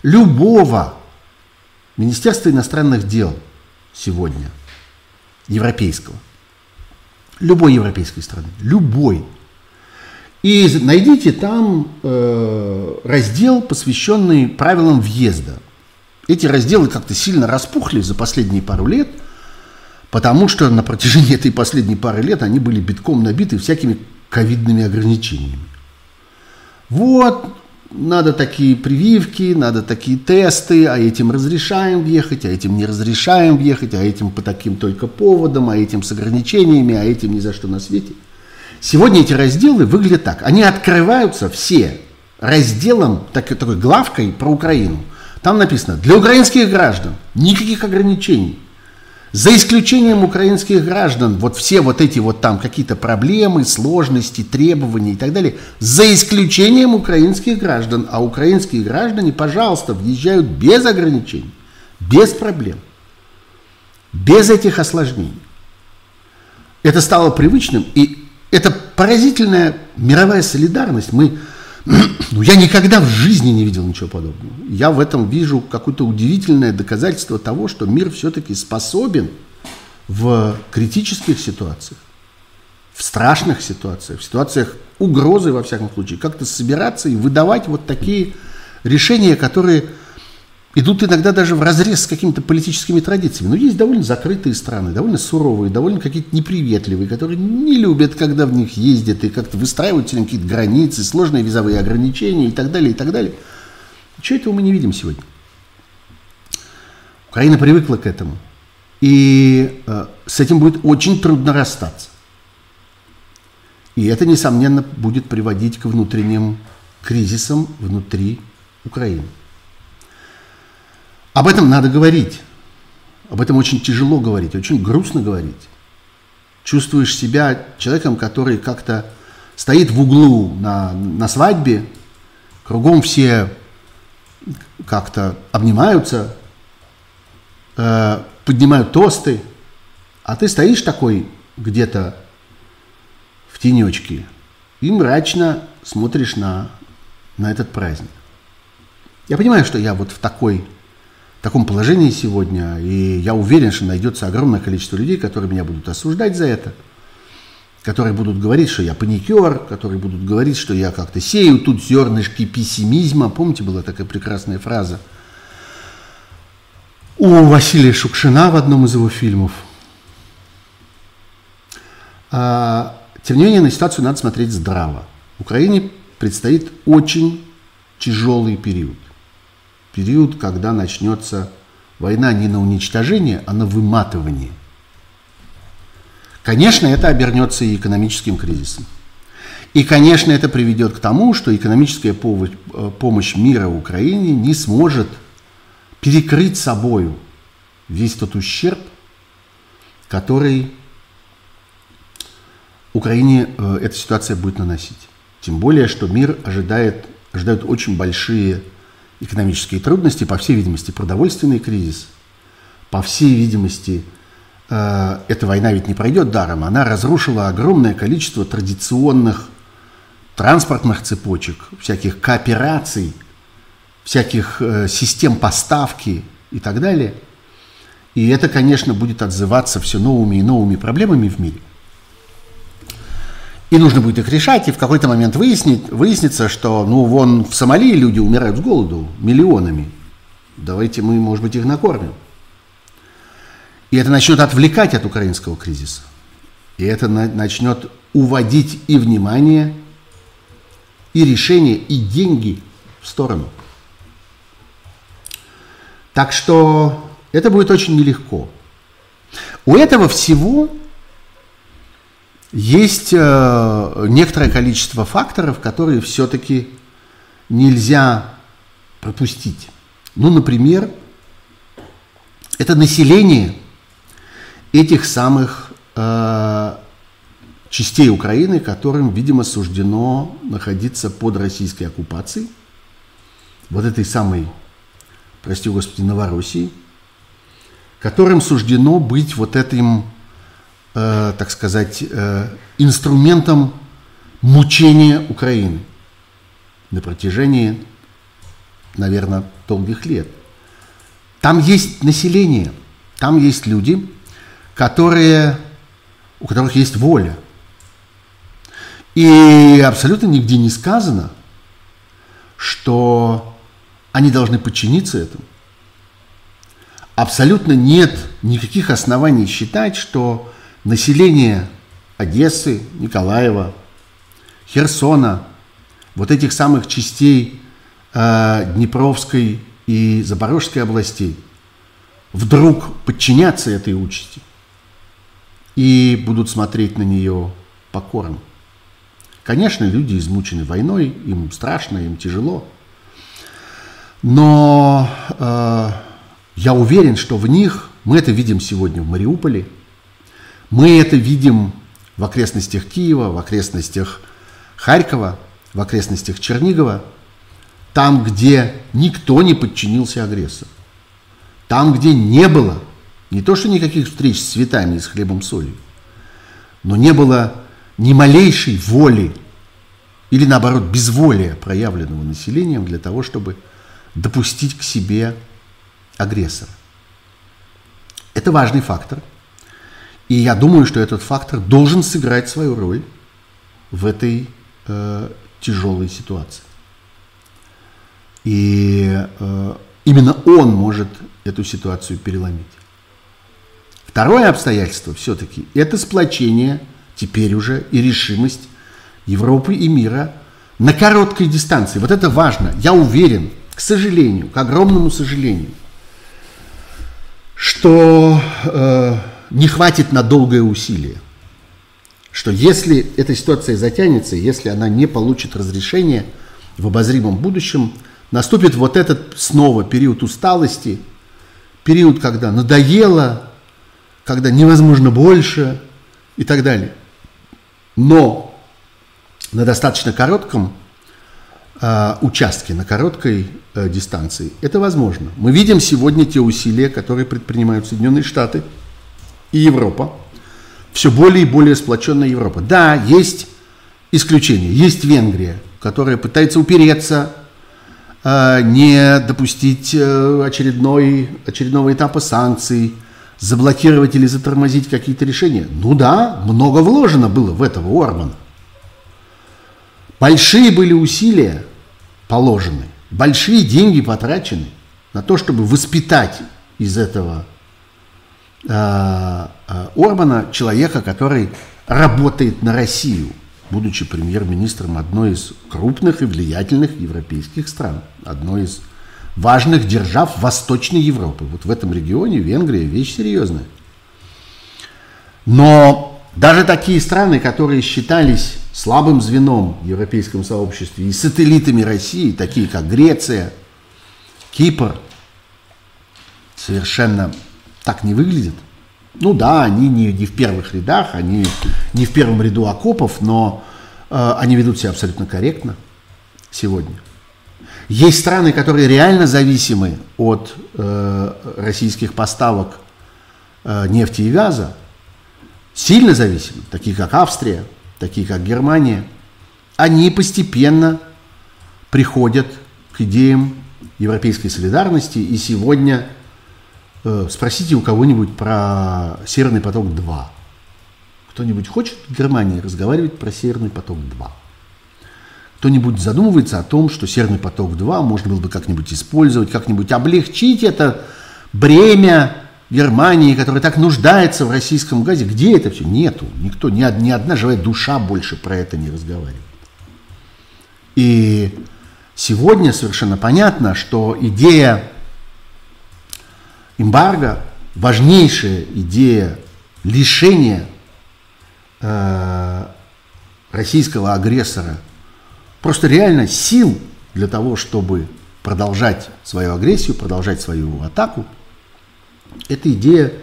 любого Министерство иностранных дел сегодня, европейского, любой европейской страны, любой. И найдите там э, раздел, посвященный правилам въезда. Эти разделы как-то сильно распухли за последние пару лет, потому что на протяжении этой последней пары лет они были битком набиты всякими ковидными ограничениями. Вот, надо такие прививки, надо такие тесты, а этим разрешаем въехать, а этим не разрешаем въехать, а этим по таким только поводам, а этим с ограничениями, а этим ни за что на свете. Сегодня эти разделы выглядят так. Они открываются все разделом, так, такой главкой про Украину. Там написано «Для украинских граждан никаких ограничений». За исключением украинских граждан, вот все вот эти вот там какие-то проблемы, сложности, требования и так далее, за исключением украинских граждан. А украинские граждане, пожалуйста, въезжают без ограничений, без проблем, без этих осложнений. Это стало привычным, и это поразительная мировая солидарность. Мы ну, я никогда в жизни не видел ничего подобного. Я в этом вижу какое-то удивительное доказательство того, что мир все-таки способен в критических ситуациях, в страшных ситуациях, в ситуациях угрозы, во всяком случае, как-то собираться и выдавать вот такие решения, которые идут иногда даже в разрез с какими-то политическими традициями. Но есть довольно закрытые страны, довольно суровые, довольно какие-то неприветливые, которые не любят, когда в них ездят и как-то выстраивают какие-то границы, сложные визовые ограничения и так далее, и так далее. Чего этого мы не видим сегодня? Украина привыкла к этому. И э, с этим будет очень трудно расстаться. И это, несомненно, будет приводить к внутренним кризисам внутри Украины. Об этом надо говорить. Об этом очень тяжело говорить, очень грустно говорить. Чувствуешь себя человеком, который как-то стоит в углу на, на свадьбе, кругом все как-то обнимаются, э, поднимают тосты, а ты стоишь такой где-то в тенечке и мрачно смотришь на, на этот праздник. Я понимаю, что я вот в такой таком положении сегодня, и я уверен, что найдется огромное количество людей, которые меня будут осуждать за это, которые будут говорить, что я паникер, которые будут говорить, что я как-то сею тут зернышки пессимизма. Помните, была такая прекрасная фраза у Василия Шукшина в одном из его фильмов. А, тем не менее, на ситуацию надо смотреть здраво. Украине предстоит очень тяжелый период период, когда начнется война не на уничтожение, а на выматывание. Конечно, это обернется и экономическим кризисом. И, конечно, это приведет к тому, что экономическая э, помощь мира Украине не сможет перекрыть собою весь тот ущерб, который Украине э, эта ситуация будет наносить. Тем более, что мир ожидает, ожидают очень большие экономические трудности, по всей видимости, продовольственный кризис, по всей видимости, э, эта война ведь не пройдет даром, она разрушила огромное количество традиционных транспортных цепочек, всяких коопераций, всяких э, систем поставки и так далее. И это, конечно, будет отзываться все новыми и новыми проблемами в мире. И нужно будет их решать, и в какой-то момент выяснить, выяснится, что, ну, вон в Сомали люди умирают с голоду миллионами. Давайте мы, может быть, их накормим. И это начнет отвлекать от украинского кризиса. И это на, начнет уводить и внимание, и решение, и деньги в сторону. Так что это будет очень нелегко. У этого всего есть э, некоторое количество факторов, которые все-таки нельзя пропустить. Ну, например, это население этих самых э, частей Украины, которым, видимо, суждено находиться под российской оккупацией, вот этой самой, прости господи, Новороссии, которым суждено быть вот этим э, так сказать, э, инструментом мучения Украины на протяжении, наверное, долгих лет. Там есть население, там есть люди, которые, у которых есть воля. И абсолютно нигде не сказано, что они должны подчиниться этому. Абсолютно нет никаких оснований считать, что население Одессы, Николаева, Херсона, вот этих самых частей э, Днепровской и Запорожской областей вдруг подчинятся этой участи и будут смотреть на нее покорно. Конечно, люди измучены войной, им страшно, им тяжело. Но э, я уверен, что в них, мы это видим сегодня в Мариуполе, мы это видим в окрестностях Киева, в окрестностях Харькова, в окрестностях Чернигова, там, где никто не подчинился агрессору, там, где не было не то, что никаких встреч с цветами и с хлебом солью, но не было ни малейшей воли или, наоборот, безволия, проявленного населением для того, чтобы допустить к себе агрессора. Это важный фактор. И я думаю, что этот фактор должен сыграть свою роль в этой э, тяжелой ситуации. И э, именно он может эту ситуацию переломить. Второе обстоятельство все-таки – это сплочение теперь уже и решимость Европы и мира на короткой дистанции. Вот это важно. Я уверен, к сожалению, к огромному сожалению, что э, не хватит на долгое усилие. Что если эта ситуация затянется, если она не получит разрешения в обозримом будущем, наступит вот этот снова период усталости, период, когда надоело, когда невозможно больше и так далее. Но на достаточно коротком э, участке, на короткой э, дистанции это возможно. Мы видим сегодня те усилия, которые предпринимают Соединенные Штаты и Европа, все более и более сплоченная Европа. Да, есть исключения, есть Венгрия, которая пытается упереться, э, не допустить э, очередной, очередного этапа санкций, заблокировать или затормозить какие-то решения? Ну да, много вложено было в этого Орбана. Большие были усилия положены, большие деньги потрачены на то, чтобы воспитать из этого Орбана человека, который работает на Россию, будучи премьер-министром одной из крупных и влиятельных европейских стран, одной из важных держав Восточной Европы. Вот в этом регионе Венгрия вещь серьезная. Но даже такие страны, которые считались слабым звеном в европейском сообществе и сателлитами России, такие как Греция, Кипр, совершенно так не выглядят. Ну да, они не, не в первых рядах, они не в первом ряду окопов, но э, они ведут себя абсолютно корректно сегодня. Есть страны, которые реально зависимы от э, российских поставок э, нефти и газа, сильно зависимы, такие как Австрия, такие как Германия. Они постепенно приходят к идеям европейской солидарности. И сегодня спросите у кого-нибудь про Северный поток-2. Кто-нибудь хочет в Германии разговаривать про Северный поток-2? кто-нибудь задумывается о том, что Северный поток-2 можно было бы как-нибудь использовать, как-нибудь облегчить это бремя Германии, которая так нуждается в российском газе. Где это все? Нету. Никто, ни, ни одна живая душа больше про это не разговаривает. И сегодня совершенно понятно, что идея эмбарго, важнейшая идея лишения э, российского агрессора – просто реально сил для того, чтобы продолжать свою агрессию, продолжать свою атаку, эта идея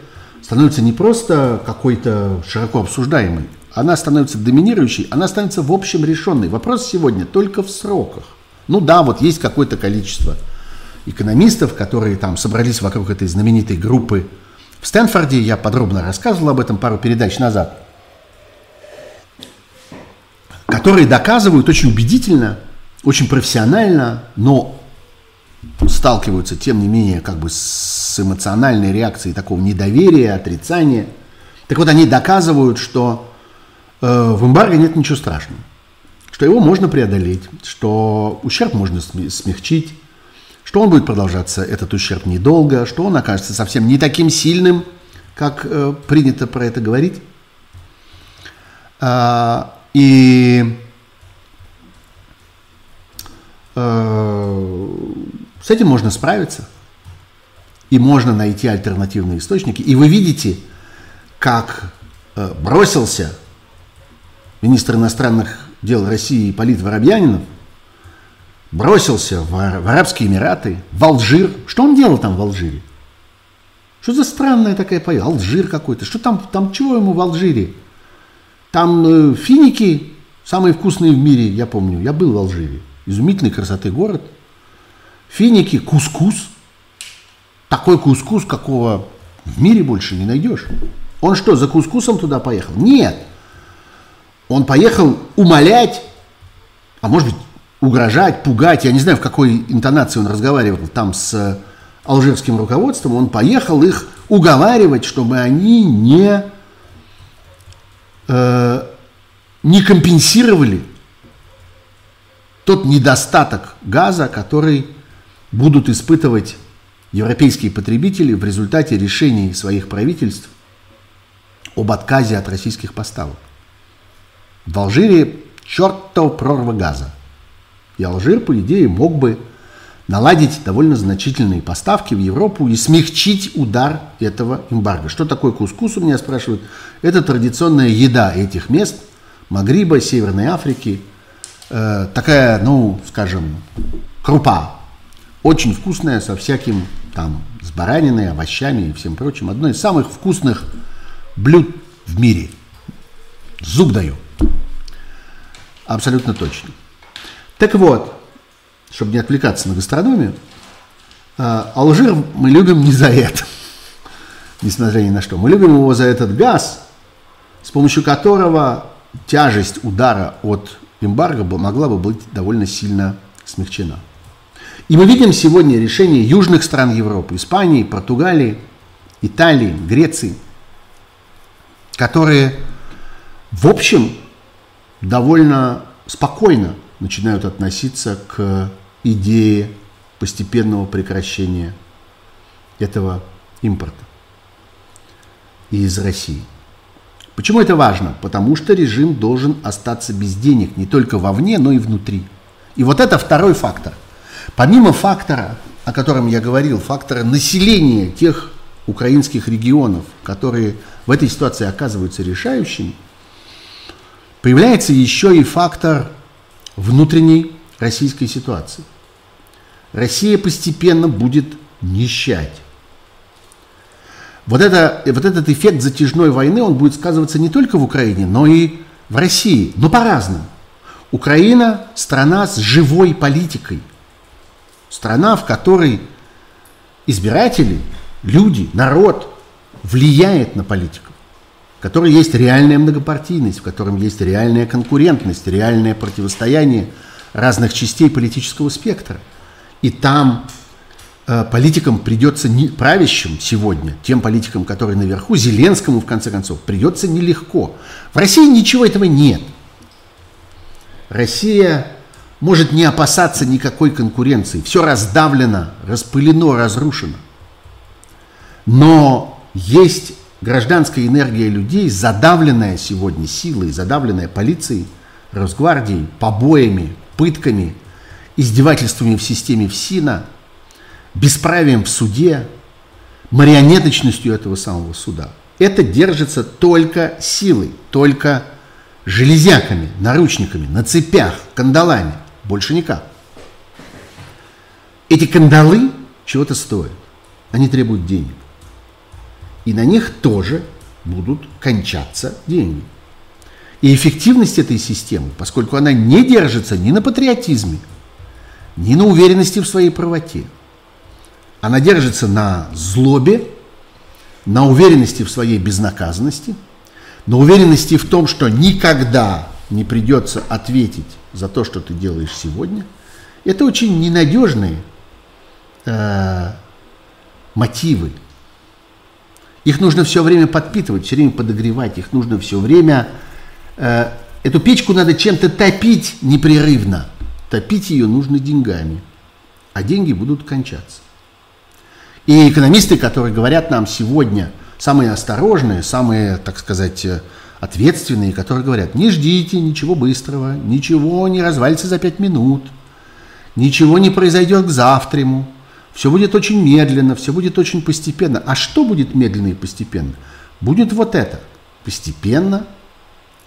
становится не просто какой-то широко обсуждаемой, она становится доминирующей, она становится в общем решенной. Вопрос сегодня только в сроках. Ну да, вот есть какое-то количество экономистов, которые там собрались вокруг этой знаменитой группы в Стэнфорде. Я подробно рассказывал об этом пару передач назад которые доказывают очень убедительно, очень профессионально, но сталкиваются, тем не менее, как бы с эмоциональной реакцией такого недоверия, отрицания. Так вот, они доказывают, что э, в эмбарго нет ничего страшного, что его можно преодолеть, что ущерб можно смягчить, что он будет продолжаться, этот ущерб недолго, что он окажется совсем не таким сильным, как э, принято про это говорить. А, и э, с этим можно справиться. И можно найти альтернативные источники. И вы видите, как э, бросился министр иностранных дел России Полит Воробьянинов, бросился в, в Арабские Эмираты, в Алжир. Что он делал там в Алжире? Что за странная такая поездка? Алжир какой-то. Что там, там чего ему в Алжире? Там э, финики самые вкусные в мире, я помню. Я был в Алжире. Изумительной красоты город. Финики, кускус. Такой кускус, какого в мире больше не найдешь. Он что, за кускусом туда поехал? Нет. Он поехал умолять, а может быть угрожать, пугать. Я не знаю, в какой интонации он разговаривал там с алжирским руководством. Он поехал их уговаривать, чтобы они не, э, не компенсировали тот недостаток газа, который будут испытывать европейские потребители в результате решений своих правительств об отказе от российских поставок. В Алжире чертов прорва газа. И Алжир, по идее, мог бы наладить довольно значительные поставки в Европу и смягчить удар этого эмбарго. Что такое кускус, у меня спрашивают. Это традиционная еда этих мест, Магриба, Северной Африки. Э, такая, ну, скажем, крупа. Очень вкусная, со всяким там, с бараниной, овощами и всем прочим. Одно из самых вкусных блюд в мире. Зуб даю. Абсолютно точно. Так вот, чтобы не отвлекаться на гастрономию, а, Алжир мы любим не за это, несмотря ни на что. Мы любим его за этот газ, с помощью которого тяжесть удара от эмбарго могла бы быть довольно сильно смягчена. И мы видим сегодня решение южных стран Европы, Испании, Португалии, Италии, Греции, которые, в общем, довольно спокойно начинают относиться к идее постепенного прекращения этого импорта из России. Почему это важно? Потому что режим должен остаться без денег не только вовне, но и внутри. И вот это второй фактор. Помимо фактора, о котором я говорил, фактора населения тех украинских регионов, которые в этой ситуации оказываются решающими, появляется еще и фактор внутренней российской ситуации. Россия постепенно будет нищать. Вот, это, вот этот эффект затяжной войны, он будет сказываться не только в Украине, но и в России, но по-разному. Украина – страна с живой политикой. Страна, в которой избиратели, люди, народ влияет на политику в которой есть реальная многопартийность, в котором есть реальная конкурентность, реальное противостояние разных частей политического спектра. И там э, политикам придется, не, правящим сегодня, тем политикам, которые наверху, Зеленскому, в конце концов, придется нелегко. В России ничего этого нет. Россия может не опасаться никакой конкуренции. Все раздавлено, распылено, разрушено. Но есть гражданская энергия людей, задавленная сегодня силой, задавленная полицией, Росгвардией, побоями, пытками, издевательствами в системе ФСИНа, бесправием в суде, марионеточностью этого самого суда. Это держится только силой, только железяками, наручниками, на цепях, кандалами, больше никак. Эти кандалы чего-то стоят, они требуют денег и на них тоже будут кончаться деньги. И эффективность этой системы, поскольку она не держится ни на патриотизме, ни на уверенности в своей правоте, она держится на злобе, на уверенности в своей безнаказанности, на уверенности в том, что никогда не придется ответить за то, что ты делаешь сегодня, это очень ненадежные э, мотивы их нужно все время подпитывать, все время подогревать, их нужно все время... Э, эту печку надо чем-то топить непрерывно. Топить ее нужно деньгами, а деньги будут кончаться. И экономисты, которые говорят нам сегодня, самые осторожные, самые, так сказать, ответственные, которые говорят, не ждите ничего быстрого, ничего не развалится за пять минут, ничего не произойдет к завтраму, все будет очень медленно, все будет очень постепенно. А что будет медленно и постепенно? Будет вот это. Постепенно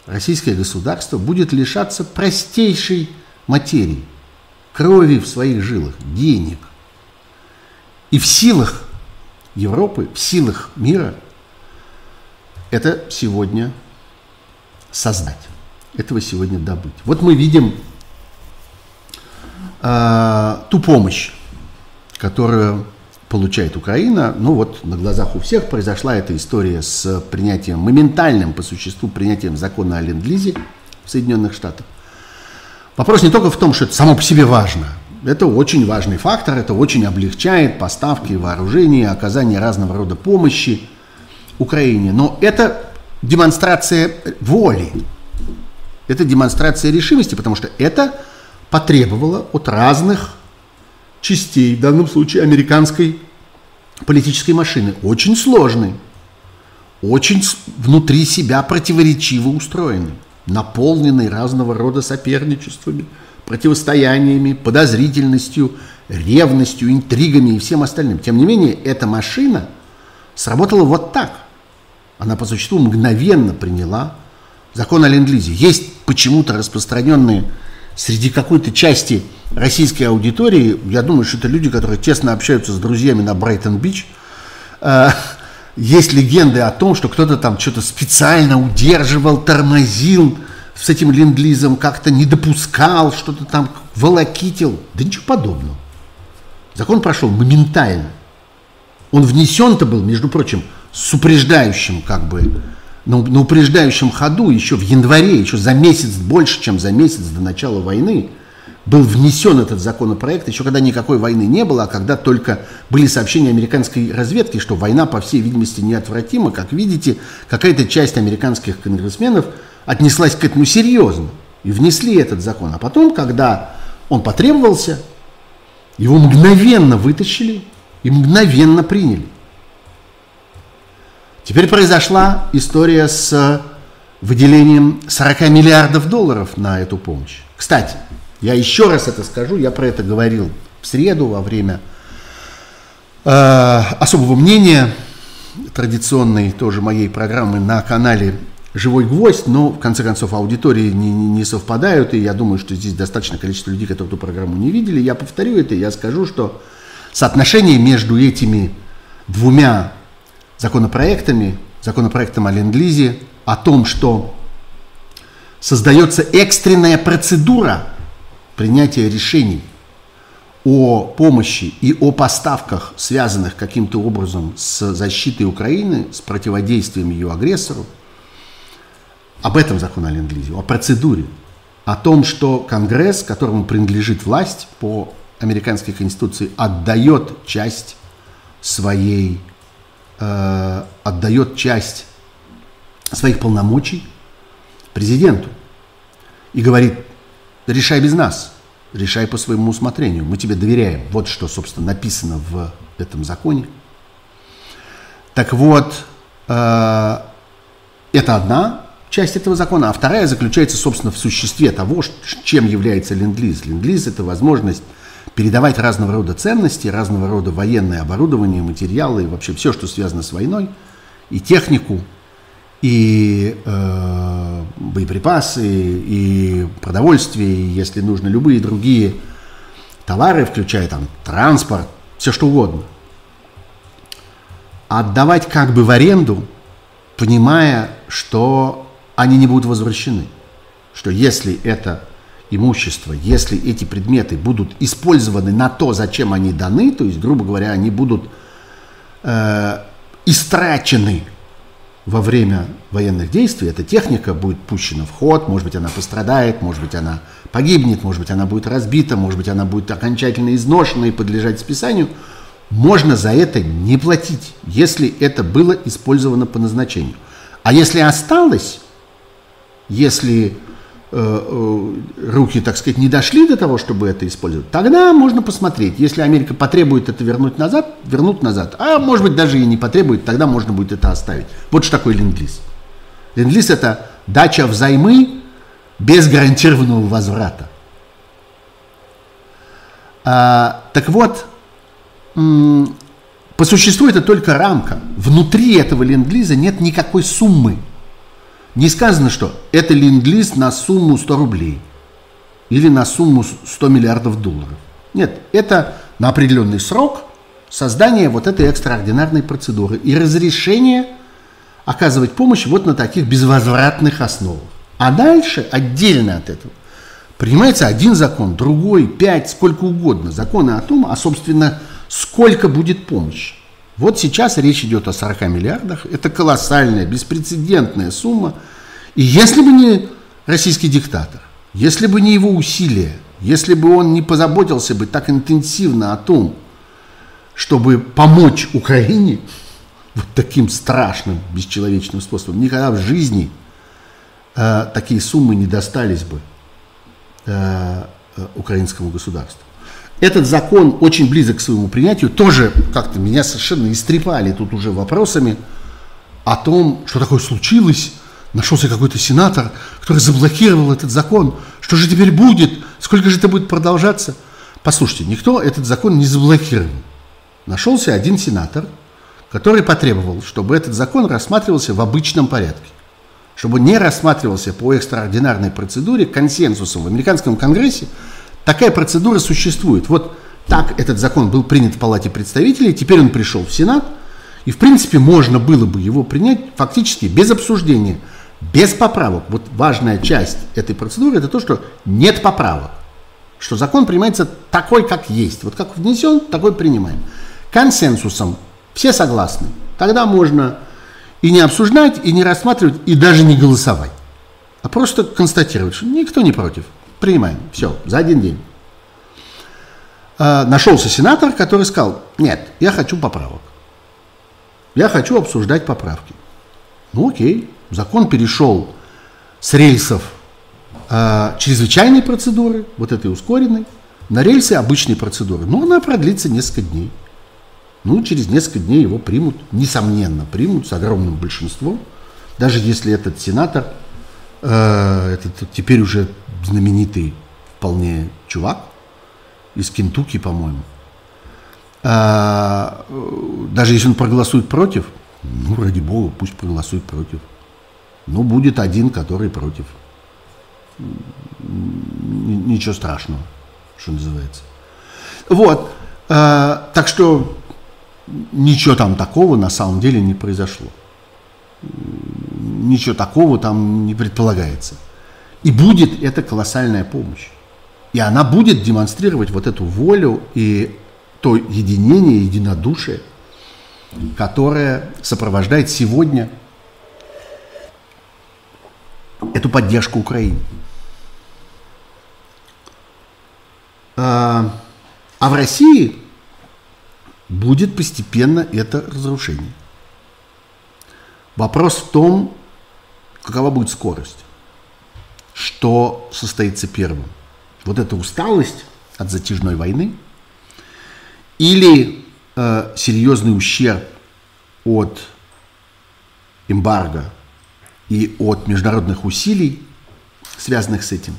российское государство будет лишаться простейшей материи, крови в своих жилах, денег. И в силах Европы, в силах мира это сегодня создать, этого сегодня добыть. Вот мы видим э, ту помощь, которую получает Украина. Ну вот на глазах у всех произошла эта история с принятием, моментальным по существу принятием закона о ленд-лизе в Соединенных Штатах. Вопрос не только в том, что это само по себе важно. Это очень важный фактор, это очень облегчает поставки вооружений, оказание разного рода помощи Украине. Но это демонстрация воли, это демонстрация решимости, потому что это потребовало от разных частей, в данном случае американской политической машины, очень сложный, очень внутри себя противоречиво устроенный, наполненный разного рода соперничествами, противостояниями, подозрительностью, ревностью, интригами и всем остальным. Тем не менее, эта машина сработала вот так. Она по существу мгновенно приняла закон о ленд-лизе. Есть почему-то распространенные среди какой-то части российской аудитории, я думаю, что это люди, которые тесно общаются с друзьями на Брайтон-Бич, э, есть легенды о том, что кто-то там что-то специально удерживал, тормозил с этим ленд-лизом, как-то не допускал, что-то там волокитил. Да ничего подобного. Закон прошел моментально. Он внесен-то был, между прочим, с упреждающим как бы на, на упреждающем ходу еще в январе, еще за месяц, больше, чем за месяц до начала войны, был внесен этот законопроект, еще когда никакой войны не было, а когда только были сообщения американской разведки, что война, по всей видимости, неотвратима. Как видите, какая-то часть американских конгрессменов отнеслась к этому серьезно и внесли этот закон. А потом, когда он потребовался, его мгновенно вытащили и мгновенно приняли. Теперь произошла история с выделением 40 миллиардов долларов на эту помощь. Кстати, я еще раз это скажу, я про это говорил в среду во время э, особого мнения традиционной тоже моей программы на канале «Живой гвоздь», но в конце концов аудитории не, не совпадают, и я думаю, что здесь достаточное количество людей, которые эту программу не видели. Я повторю это, я скажу, что соотношение между этими двумя законопроектами, законопроектом о ленд-лизе, о том, что создается экстренная процедура принятия решений о помощи и о поставках, связанных каким-то образом с защитой Украины, с противодействием ее агрессору, об этом закон о ленд-лизе, о процедуре, о том, что Конгресс, которому принадлежит власть по американской конституции, отдает часть своей э, отдает часть своих полномочий президенту и говорит, решай без нас, решай по своему усмотрению, мы тебе доверяем. Вот что, собственно, написано в этом законе. Так вот, э, это одна часть этого закона, а вторая заключается, собственно, в существе того, чем является ленд-лиз. Ленд-лиз – это возможность передавать разного рода ценности, разного рода военное оборудование, материалы, вообще все, что связано с войной, и технику, и э, боеприпасы, и продовольствие, и, если нужно, любые другие товары, включая там транспорт, все что угодно. Отдавать как бы в аренду, понимая, что они не будут возвращены. Что если это имущество, если эти предметы будут использованы на то, зачем они даны, то есть, грубо говоря, они будут э, истрачены во время военных действий, эта техника будет пущена в ход, может быть, она пострадает, может быть, она погибнет, может быть, она будет разбита, может быть, она будет окончательно изношена и подлежать списанию, можно за это не платить, если это было использовано по назначению. А если осталось, если руки, так сказать, не дошли до того, чтобы это использовать, тогда можно посмотреть. Если Америка потребует это вернуть назад, вернуть назад. А может быть даже и не потребует, тогда можно будет это оставить. Вот что такое ленд-лиз. Ленд-лиз это дача взаймы без гарантированного возврата. А, так вот, по существу это только рамка. Внутри этого ленд-лиза нет никакой суммы. Не сказано, что это ленд-лиз на сумму 100 рублей или на сумму 100 миллиардов долларов. Нет, это на определенный срок создание вот этой экстраординарной процедуры и разрешение оказывать помощь вот на таких безвозвратных основах. А дальше, отдельно от этого, принимается один закон, другой, пять, сколько угодно. Законы о том, а, собственно, сколько будет помощи. Вот сейчас речь идет о 40 миллиардах. Это колоссальная, беспрецедентная сумма. И если бы не российский диктатор, если бы не его усилия, если бы он не позаботился бы так интенсивно о том, чтобы помочь Украине вот таким страшным, бесчеловечным способом, никогда в жизни э, такие суммы не достались бы э, э, украинскому государству. Этот закон очень близок к своему принятию. Тоже как-то меня совершенно истрепали тут уже вопросами о том, что такое случилось. Нашелся какой-то сенатор, который заблокировал этот закон. Что же теперь будет? Сколько же это будет продолжаться? Послушайте, никто этот закон не заблокировал. Нашелся один сенатор, который потребовал, чтобы этот закон рассматривался в обычном порядке чтобы не рассматривался по экстраординарной процедуре консенсусом в американском конгрессе, такая процедура существует. Вот так этот закон был принят в Палате представителей, теперь он пришел в Сенат, и в принципе можно было бы его принять фактически без обсуждения, без поправок. Вот важная часть этой процедуры это то, что нет поправок, что закон принимается такой, как есть. Вот как внесен, такой принимаем. Консенсусом все согласны. Тогда можно и не обсуждать, и не рассматривать, и даже не голосовать. А просто констатировать, что никто не против. Принимаем. Все, за один день. А, нашелся сенатор, который сказал, нет, я хочу поправок. Я хочу обсуждать поправки. Ну окей, закон перешел с рельсов э, чрезвычайной процедуры, вот этой ускоренной, на рельсы обычной процедуры. Но она продлится несколько дней. Ну, через несколько дней его примут, несомненно, примут с огромным большинством, даже если этот сенатор, э, этот теперь уже знаменитый вполне чувак из Кентукки, по-моему, э, даже если он проголосует против, ну, ради бога, пусть проголосует против. Ну, будет один, который против. Ничего страшного, что называется. Вот. Э, так что ничего там такого на самом деле не произошло. Ничего такого там не предполагается. И будет эта колоссальная помощь. И она будет демонстрировать вот эту волю и то единение, единодушие, которое сопровождает сегодня эту поддержку Украине. А, а в России будет постепенно это разрушение. Вопрос в том, какова будет скорость, что состоится первым. Вот эта усталость от затяжной войны или э, серьезный ущерб от эмбарго и от международных усилий, связанных с этим,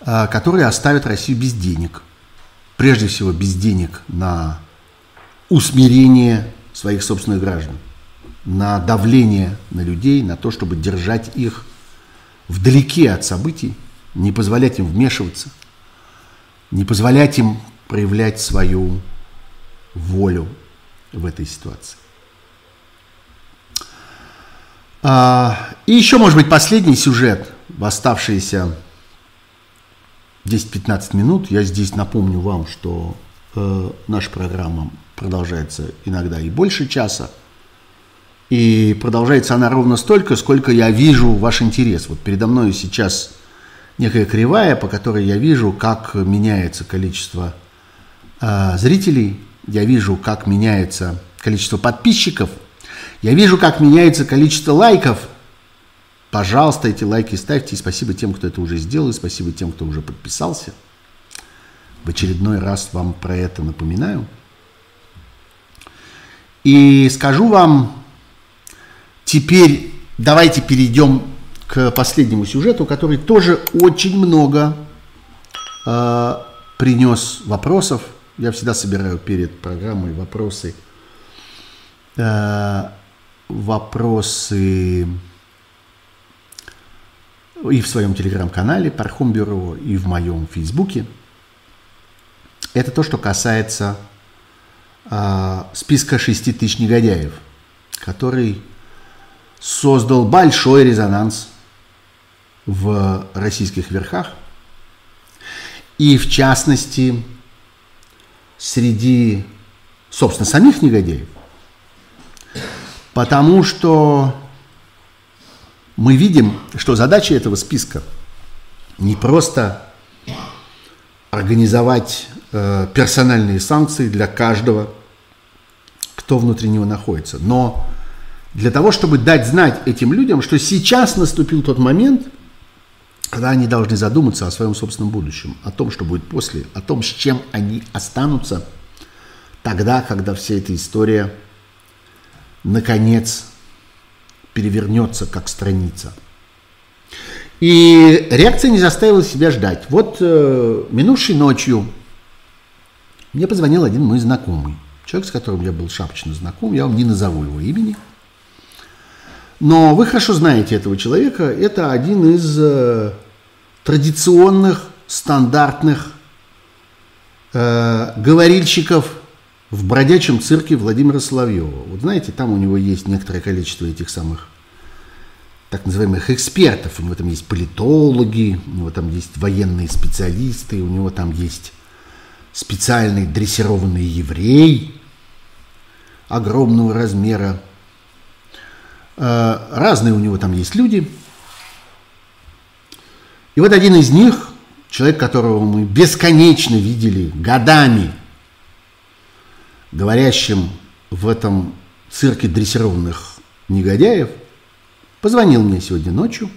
э, которые оставят Россию без денег – прежде всего без денег на усмирение своих собственных граждан, на давление на людей, на то, чтобы держать их вдалеке от событий, не позволять им вмешиваться, не позволять им проявлять свою волю в этой ситуации. А, и еще, может быть, последний сюжет в оставшиеся 10-15 минут. Я здесь напомню вам, что э, наша программа продолжается иногда и больше часа. И продолжается она ровно столько, сколько я вижу ваш интерес. Вот передо мной сейчас некая кривая, по которой я вижу, как меняется количество э, зрителей, я вижу, как меняется количество подписчиков, я вижу, как меняется количество лайков – Пожалуйста, эти лайки ставьте. И спасибо тем, кто это уже сделал. И спасибо тем, кто уже подписался. В очередной раз вам про это напоминаю. И скажу вам, теперь давайте перейдем к последнему сюжету, который тоже очень много э, принес вопросов. Я всегда собираю перед программой вопросы. Э, вопросы и в своем телеграм-канале Пархом Бюро, и в моем фейсбуке. Это то, что касается э, списка 6 тысяч негодяев, который создал большой резонанс в российских верхах. И в частности, среди, собственно, самих негодяев. Потому что мы видим, что задача этого списка не просто организовать э, персональные санкции для каждого, кто внутри него находится, но для того, чтобы дать знать этим людям, что сейчас наступил тот момент, когда они должны задуматься о своем собственном будущем, о том, что будет после, о том, с чем они останутся тогда, когда вся эта история наконец перевернется как страница. И реакция не заставила себя ждать. Вот э, минувшей ночью мне позвонил один мой знакомый, человек, с которым я был шапочно знаком, я вам не назову его имени. Но вы хорошо знаете этого человека, это один из э, традиционных, стандартных э, говорильщиков в бродячем цирке Владимира Соловьева. Вот знаете, там у него есть некоторое количество этих самых так называемых экспертов. У него там есть политологи, у него там есть военные специалисты, у него там есть специальный дрессированный еврей огромного размера. Э, разные у него там есть люди. И вот один из них, человек, которого мы бесконечно видели годами говорящим в этом цирке дрессированных негодяев, позвонил мне сегодня ночью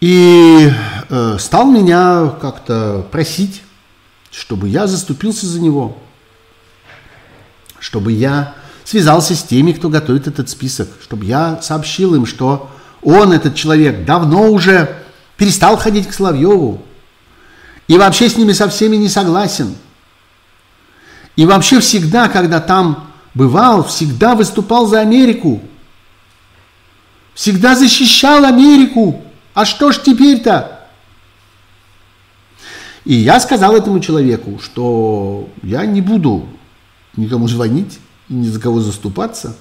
и э, стал меня как-то просить, чтобы я заступился за него, чтобы я связался с теми, кто готовит этот список, чтобы я сообщил им, что он, этот человек, давно уже перестал ходить к Соловьеву и вообще с ними со всеми не согласен – и вообще всегда, когда там бывал, всегда выступал за Америку. Всегда защищал Америку. А что ж теперь-то? И я сказал этому человеку, что я не буду никому звонить ни за кого заступаться,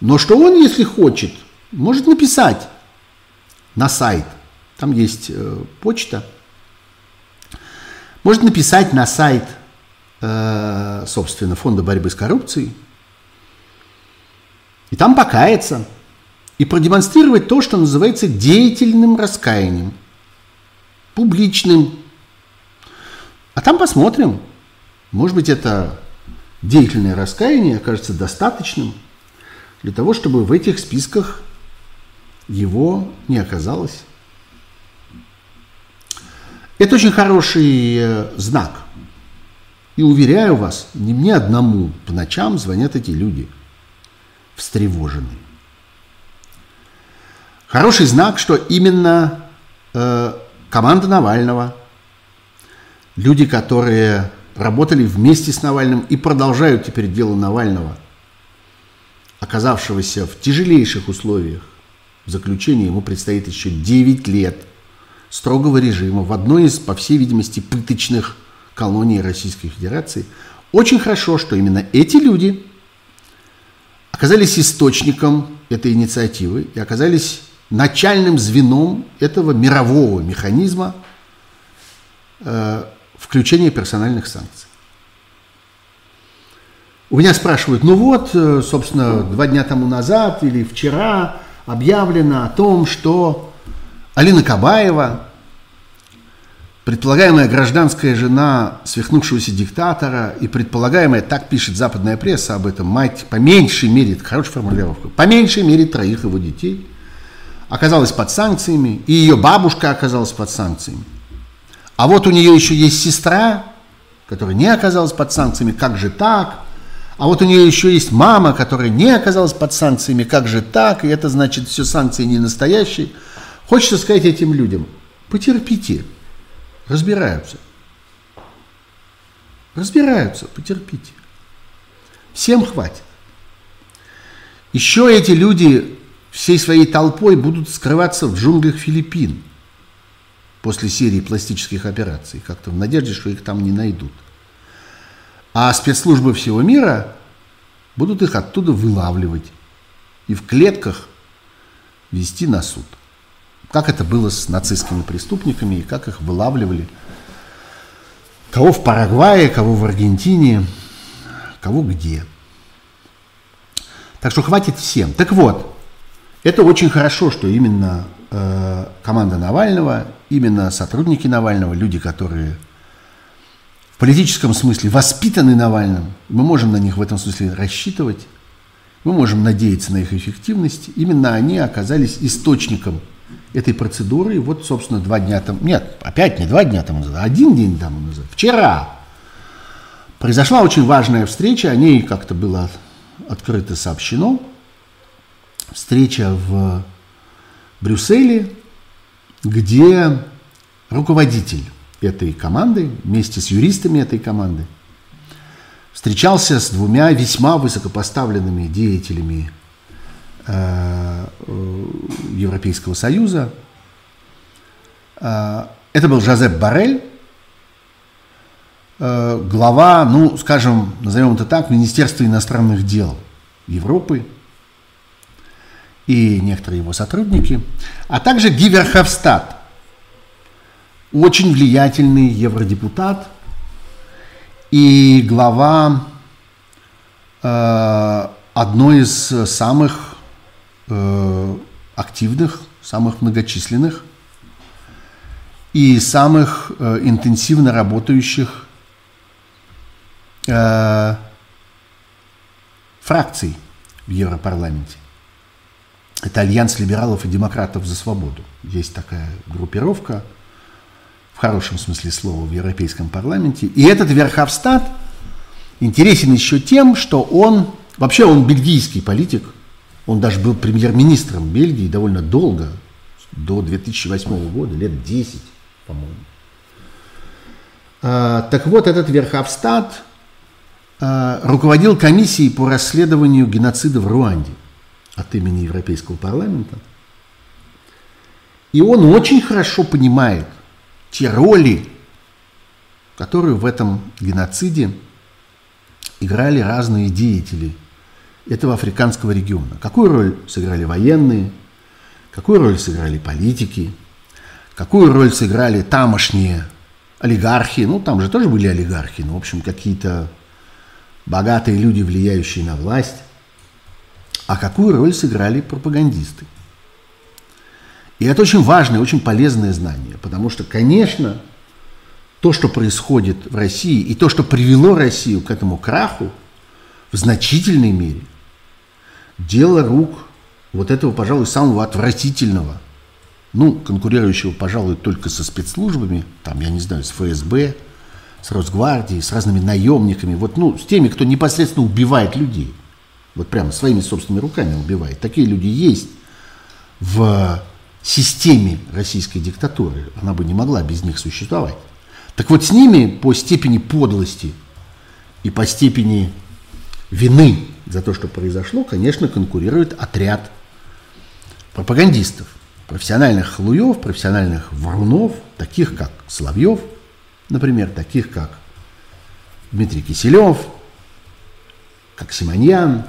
но что он, если хочет, может написать на сайт. Там есть э, почта. Может написать на сайт Э, собственно, Фонда борьбы с коррупцией, и там покаяться, и продемонстрировать то, что называется деятельным раскаянием, публичным. А там посмотрим. Может быть, это деятельное раскаяние окажется достаточным для того, чтобы в этих списках его не оказалось. Это очень хороший э, знак – и уверяю вас, не мне одному по ночам звонят эти люди, встревоженные. Хороший знак, что именно э, команда Навального, люди, которые работали вместе с Навальным и продолжают теперь дело Навального, оказавшегося в тяжелейших условиях в заключении, ему предстоит еще 9 лет строгого режима в одной из, по всей видимости, пыточных колонии Российской Федерации. Очень хорошо, что именно эти люди оказались источником этой инициативы и оказались начальным звеном этого мирового механизма э, включения персональных санкций. У меня спрашивают, ну вот, э, собственно, два дня тому назад или вчера объявлено о том, что Алина Кабаева, предполагаемая гражданская жена свихнувшегося диктатора и предполагаемая, так пишет западная пресса об этом, мать по меньшей мере, это хорошая формулировка, по меньшей мере троих его детей, оказалась под санкциями, и ее бабушка оказалась под санкциями. А вот у нее еще есть сестра, которая не оказалась под санкциями, как же так? А вот у нее еще есть мама, которая не оказалась под санкциями, как же так? И это значит, все санкции не настоящие. Хочется сказать этим людям – Потерпите. Разбираются. Разбираются, потерпите. Всем хватит. Еще эти люди всей своей толпой будут скрываться в джунглях Филиппин после серии пластических операций, как-то в надежде, что их там не найдут. А спецслужбы всего мира будут их оттуда вылавливать и в клетках вести на суд. Как это было с нацистскими преступниками и как их вылавливали. Кого в Парагвае, кого в Аргентине, кого где. Так что хватит всем. Так вот, это очень хорошо, что именно э, команда Навального, именно сотрудники Навального, люди, которые в политическом смысле воспитаны Навальным, мы можем на них в этом смысле рассчитывать, мы можем надеяться на их эффективность. Именно они оказались источником этой процедуры. Вот, собственно, два дня там, нет, опять не два дня тому назад, а один день тому назад, вчера произошла очень важная встреча, о ней как-то было открыто сообщено. Встреча в Брюсселе, где руководитель этой команды вместе с юристами этой команды встречался с двумя весьма высокопоставленными деятелями э, э, Европейского Союза. Э, это был Жозеп Барель, глава, ну, скажем, назовем это так, Министерства иностранных дел Европы и некоторые его сотрудники, а также Гиверховстад, очень влиятельный евродепутат и глава э, одной из самых э, активных, самых многочисленных и самых э, интенсивно работающих э, фракций в Европарламенте. Это Альянс либералов и демократов за свободу. Есть такая группировка – в хорошем смысле слова, в Европейском парламенте. И этот Верхофстадт интересен еще тем, что он, вообще он бельгийский политик, он даже был премьер-министром Бельгии довольно долго, до 2008 года, лет 10, по-моему. А, так вот, этот Верховстат а, руководил комиссией по расследованию геноцида в Руанде от имени Европейского парламента. И он очень хорошо понимает, те роли, которые в этом геноциде играли разные деятели этого африканского региона. Какую роль сыграли военные, какую роль сыграли политики, какую роль сыграли тамошние олигархи, ну там же тоже были олигархи, но в общем какие-то богатые люди, влияющие на власть, а какую роль сыграли пропагандисты – и это очень важное, очень полезное знание, потому что, конечно, то, что происходит в России, и то, что привело Россию к этому краху, в значительной мере, дело рук вот этого, пожалуй, самого отвратительного, ну, конкурирующего, пожалуй, только со спецслужбами, там, я не знаю, с ФСБ, с Росгвардией, с разными наемниками, вот, ну, с теми, кто непосредственно убивает людей, вот прямо своими собственными руками убивает. Такие люди есть в системе российской диктатуры. Она бы не могла без них существовать. Так вот с ними по степени подлости и по степени вины за то, что произошло, конечно, конкурирует отряд пропагандистов, профессиональных халуев, профессиональных врунов, таких как Соловьев, например, таких как Дмитрий Киселев, как Симоньян,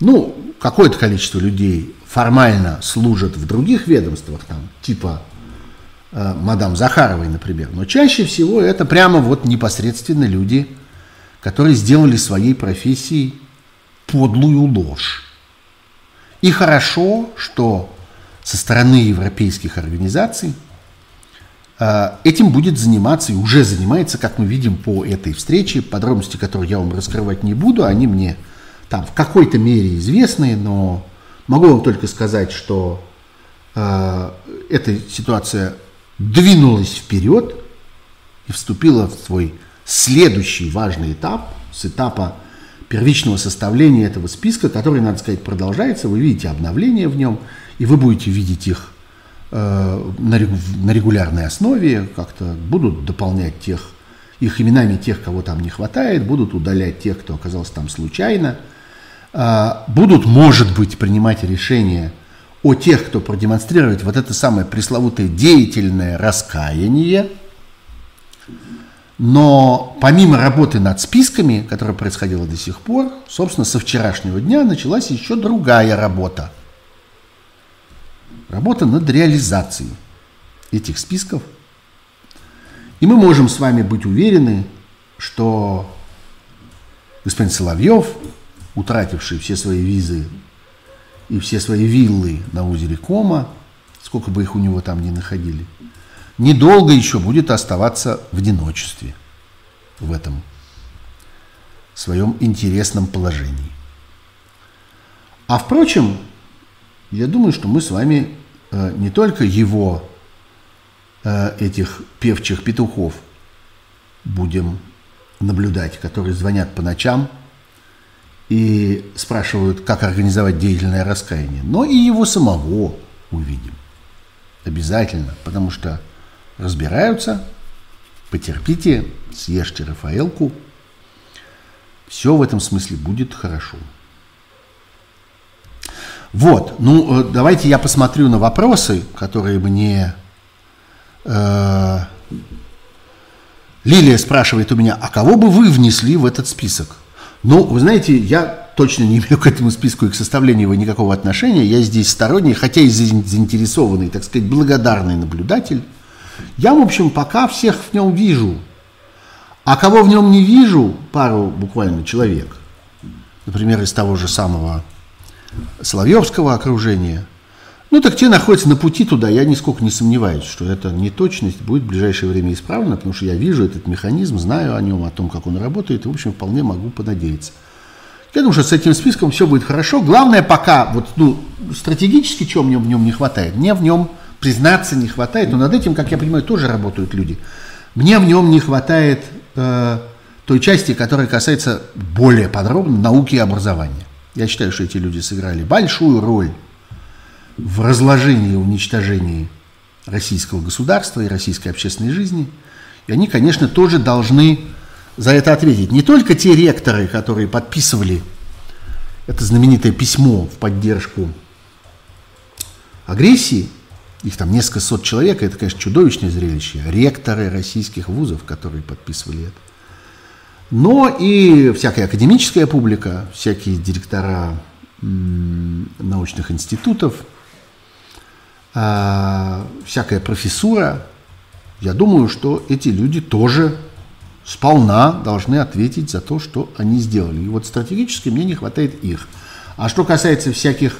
ну, какое-то количество людей формально служат в других ведомствах, там, типа э, мадам Захаровой, например, но чаще всего это прямо вот непосредственно люди, которые сделали своей профессией подлую ложь. И хорошо, что со стороны европейских организаций э, этим будет заниматься и уже занимается, как мы видим по этой встрече, подробности, которые я вам раскрывать не буду, они мне там в какой-то мере известные, но Могу вам только сказать, что э, эта ситуация двинулась вперед и вступила в свой следующий важный этап, с этапа первичного составления этого списка, который, надо сказать, продолжается. Вы видите обновления в нем, и вы будете видеть их э, на, регулярной основе, как-то будут дополнять тех, их именами тех, кого там не хватает, будут удалять тех, кто оказался там случайно, будут, может быть, принимать решения о тех, кто продемонстрирует вот это самое пресловутое деятельное раскаяние – но помимо работы над списками, которая происходила до сих пор, собственно, со вчерашнего дня началась еще другая работа. Работа над реализацией этих списков. И мы можем с вами быть уверены, что господин Соловьев, утративший все свои визы и все свои виллы на озере Кома, сколько бы их у него там ни находили – недолго еще будет оставаться в одиночестве в этом своем интересном положении. А впрочем, я думаю, что мы с вами э, не только его, э, этих певчих петухов, будем наблюдать, которые звонят по ночам и спрашивают, как организовать деятельное раскаяние, но и его самого увидим. Обязательно, потому что разбираются, потерпите, съешьте Рафаэлку, все в этом смысле будет хорошо. Вот, ну э, давайте я посмотрю на вопросы, которые мне... Э, Лилия спрашивает у меня, а кого бы вы внесли в этот список? Ну, вы знаете, я точно не имею к этому списку и к составлению его никакого отношения. Я здесь сторонний, хотя и заинтересованный, так сказать, благодарный наблюдатель. Я, в общем, пока всех в нем вижу. А кого в нем не вижу, пару буквально человек, например, из того же самого Соловьевского окружения, ну так те находятся на пути туда, я нисколько не сомневаюсь, что эта неточность будет в ближайшее время исправлена, потому что я вижу этот механизм, знаю о нем, о том, как он работает, и, в общем, вполне могу понадеяться. Я думаю, что с этим списком все будет хорошо. Главное пока, вот, ну, стратегически, чего мне в нем не хватает, мне в нем признаться не хватает, но над этим, как я понимаю, тоже работают люди. Мне в нем не хватает э, той части, которая касается более подробно науки и образования. Я считаю, что эти люди сыграли большую роль в разложении и уничтожении российского государства и российской общественной жизни. И они, конечно, тоже должны за это ответить. Не только те ректоры, которые подписывали это знаменитое письмо в поддержку агрессии, их там несколько сот человек, это, конечно, чудовищное зрелище. Ректоры российских вузов, которые подписывали это. Но и всякая академическая публика, всякие директора научных институтов, всякая профессура, я думаю, что эти люди тоже сполна должны ответить за то, что они сделали. И вот стратегически мне не хватает их. А что касается всяких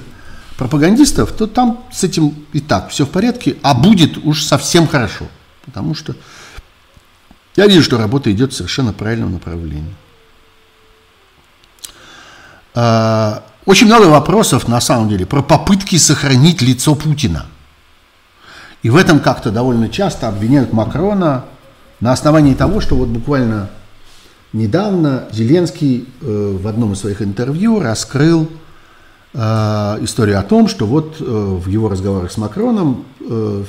пропагандистов, то там с этим и так все в порядке, а будет уж совсем хорошо. Потому что я вижу, что работа идет в совершенно правильном направлении. А, очень много вопросов, на самом деле, про попытки сохранить лицо Путина. И в этом как-то довольно часто обвиняют Макрона на основании того, что вот буквально недавно Зеленский э, в одном из своих интервью раскрыл Э, историю о том, что вот э, в его разговорах с Макроном э,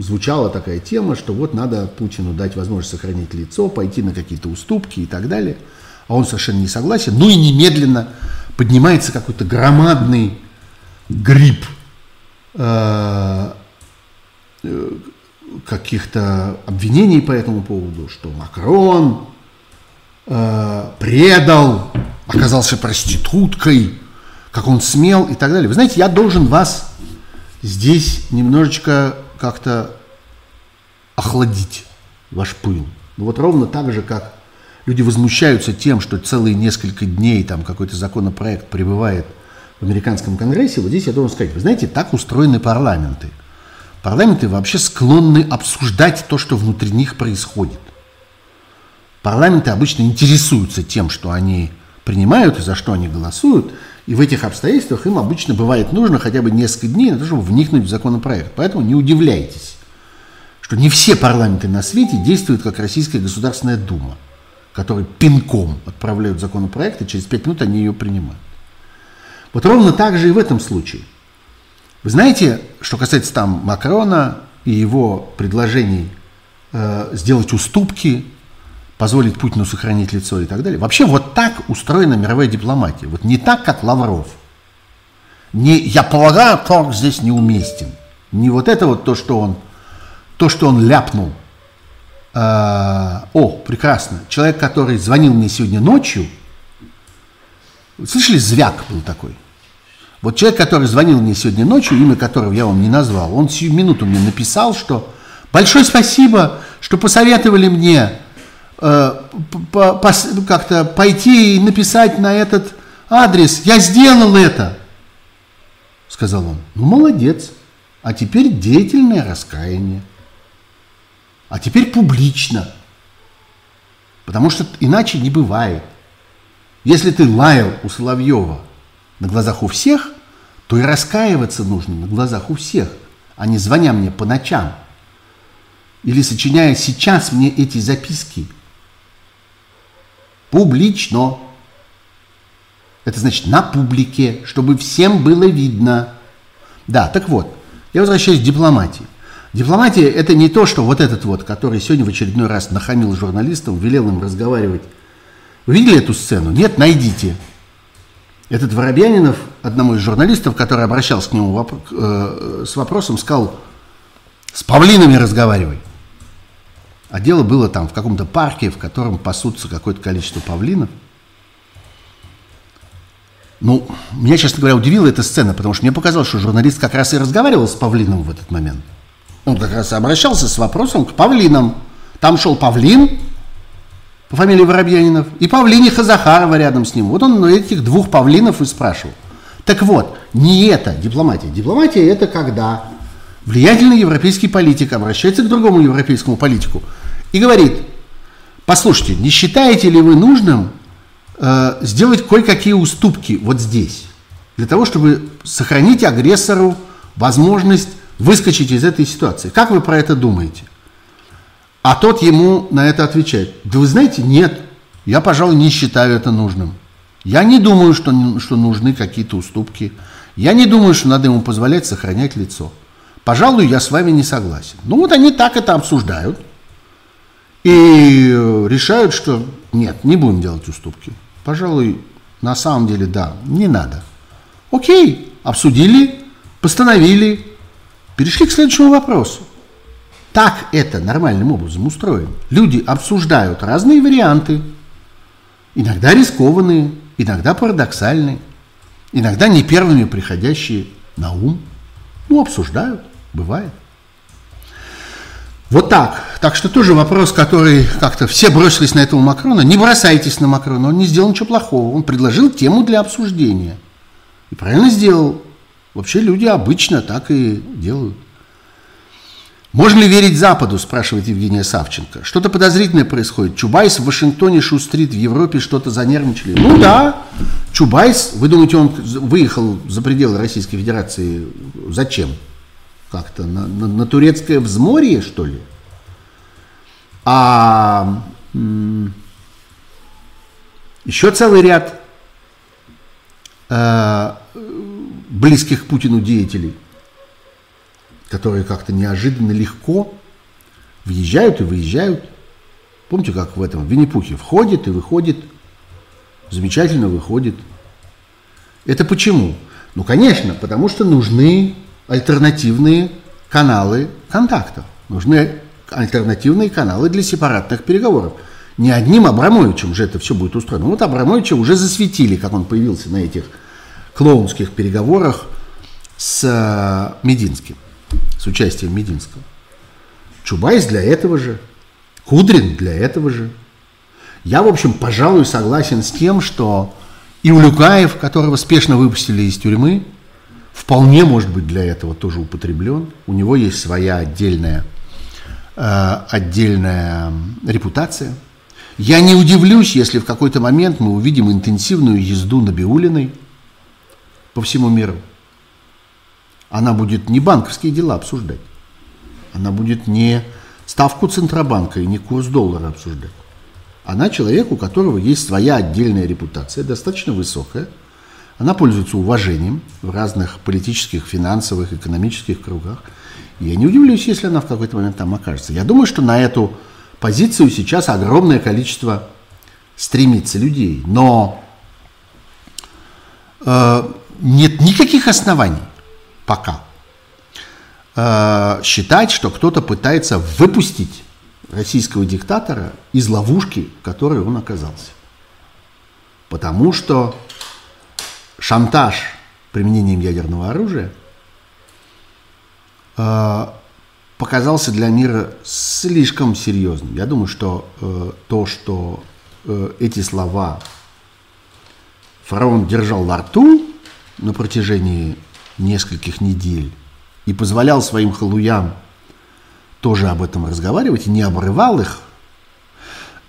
звучала такая тема, что вот надо Путину дать возможность сохранить лицо, пойти на какие-то уступки и так далее. А он совершенно не согласен. Ну и немедленно поднимается какой-то громадный гриб каких-то обвинений по этому поводу, что Макрон предал, оказался проституткой, как он смел и так далее. Вы знаете, я должен вас здесь немножечко как-то охладить ваш пыл. Ну вот ровно так же, как люди возмущаются тем, что целые несколько дней там какой-то законопроект пребывает в американском конгрессе, вот здесь я должен сказать, вы знаете, так устроены парламенты. Парламенты вообще склонны обсуждать то, что внутри них происходит. Парламенты обычно интересуются тем, что они принимают и за что они голосуют, и в этих обстоятельствах им обычно бывает нужно хотя бы несколько дней на то, чтобы вникнуть в законопроект. Поэтому не удивляйтесь, что не все парламенты на свете действуют как Российская Государственная Дума, которые пинком отправляют законопроект, и через пять минут они ее принимают. Вот ровно так же и в этом случае. Вы знаете, что касается там Макрона и его предложений э, сделать уступки, позволить Путину сохранить лицо и так далее. Вообще вот так устроена мировая дипломатия. Вот не так, как Лавров. Не, я полагаю, торг здесь неуместен. Не вот это вот то, что он, то, что он ляпнул. А, о, прекрасно. Человек, который звонил мне сегодня ночью, слышали, звяк был такой. Вот человек, который звонил мне сегодня ночью, имя которого я вам не назвал, он сию минуту мне написал, что большое спасибо, что посоветовали мне э, как-то пойти и написать на этот адрес. Я сделал это, сказал он. Ну, молодец. А теперь деятельное раскаяние. А теперь публично. Потому что иначе не бывает. Если ты лаял у Соловьева на глазах у всех, то и раскаиваться нужно на глазах у всех, а не звоня мне по ночам. Или сочиняя сейчас мне эти записки. Публично. Это значит на публике, чтобы всем было видно. Да, так вот, я возвращаюсь к дипломатии. Дипломатия – это не то, что вот этот вот, который сегодня в очередной раз нахамил журналистам, велел им разговаривать. Вы видели эту сцену? Нет, найдите. Этот Воробьянинов, одному из журналистов, который обращался к нему воп- э, с вопросом, сказал, с павлинами разговаривай. А дело было там в каком-то парке, в котором пасутся какое-то количество павлинов – ну, меня, честно говоря, удивила эта сцена, потому что мне показалось, что журналист как раз и разговаривал с Павлином в этот момент. Он как раз обращался с вопросом к Павлинам. Там шел Павлин по фамилии Воробьянинов и Павлиниха Захарова рядом с ним. Вот он этих двух Павлинов и спрашивал. Так вот, не это дипломатия. Дипломатия – это когда влиятельный европейский политик обращается к другому европейскому политику и говорит, послушайте, не считаете ли вы нужным э, сделать кое-какие уступки вот здесь, для того, чтобы сохранить агрессору возможность выскочить из этой ситуации. Как вы про это думаете? А тот ему на это отвечает, да вы знаете, нет, я, пожалуй, не считаю это нужным. Я не думаю, что, что нужны какие-то уступки. Я не думаю, что надо ему позволять сохранять лицо. Пожалуй, я с вами не согласен. Ну вот они так это обсуждают и решают, что нет, не будем делать уступки. Пожалуй, на самом деле, да, не надо. Окей, обсудили, постановили, перешли к следующему вопросу. Так это нормальным образом устроено. Люди обсуждают разные варианты, иногда рискованные, иногда парадоксальные, иногда не первыми приходящие на ум. Ну, обсуждают, бывает. Вот так. Так что тоже вопрос, который как-то все бросились на этого Макрона. Не бросайтесь на Макрона, он не сделал ничего плохого. Он предложил тему для обсуждения. И правильно сделал. Вообще люди обычно так и делают. Можно ли верить Западу, спрашивает Евгения Савченко. Что-то подозрительное происходит. Чубайс в Вашингтоне шустрит, в Европе что-то занервничали. Ну да, Чубайс, вы думаете, он выехал за пределы Российской Федерации зачем? как-то на, на, на турецкое взморье, что ли? А еще целый ряд э, близких Путину деятелей, которые как-то неожиданно легко въезжают и выезжают. Помните, как в этом в Винни-Пухе входит и выходит, замечательно выходит. Это почему? Ну, конечно, потому что нужны альтернативные каналы контактов. Нужны альтернативные каналы для сепаратных переговоров. Не одним Абрамовичем же это все будет устроено. Вот Абрамовича уже засветили, как он появился на этих клоунских переговорах с э, Мединским, с участием Мединского. Чубайс для этого же, Кудрин для этого же. Я, в общем, пожалуй, согласен с тем, что и Улюкаев, которого спешно выпустили из тюрьмы, вполне может быть для этого тоже употреблен. У него есть своя отдельная, э, отдельная репутация. Я не удивлюсь, если в какой-то момент мы увидим интенсивную езду на Биулиной по всему миру. Она будет не банковские дела обсуждать. Она будет не ставку Центробанка и не курс доллара обсуждать. Она человек, у которого есть своя отдельная репутация, достаточно высокая – Она пользуется уважением в разных политических, финансовых, экономических кругах. И я не удивлюсь, если она в какой-то момент там окажется. Я думаю, что на эту позицию сейчас огромное количество стремится людей. Но э, нет никаких оснований пока э, считать, что кто-то пытается выпустить российского диктатора из ловушки, в которой он оказался. Потому что шантаж применением ядерного оружия э, показался для мира слишком серьезным. Я думаю, что э, то, что эти слова фараон держал во рту на протяжении нескольких недель и позволял своим халуям тоже об этом разговаривать, и не обрывал их,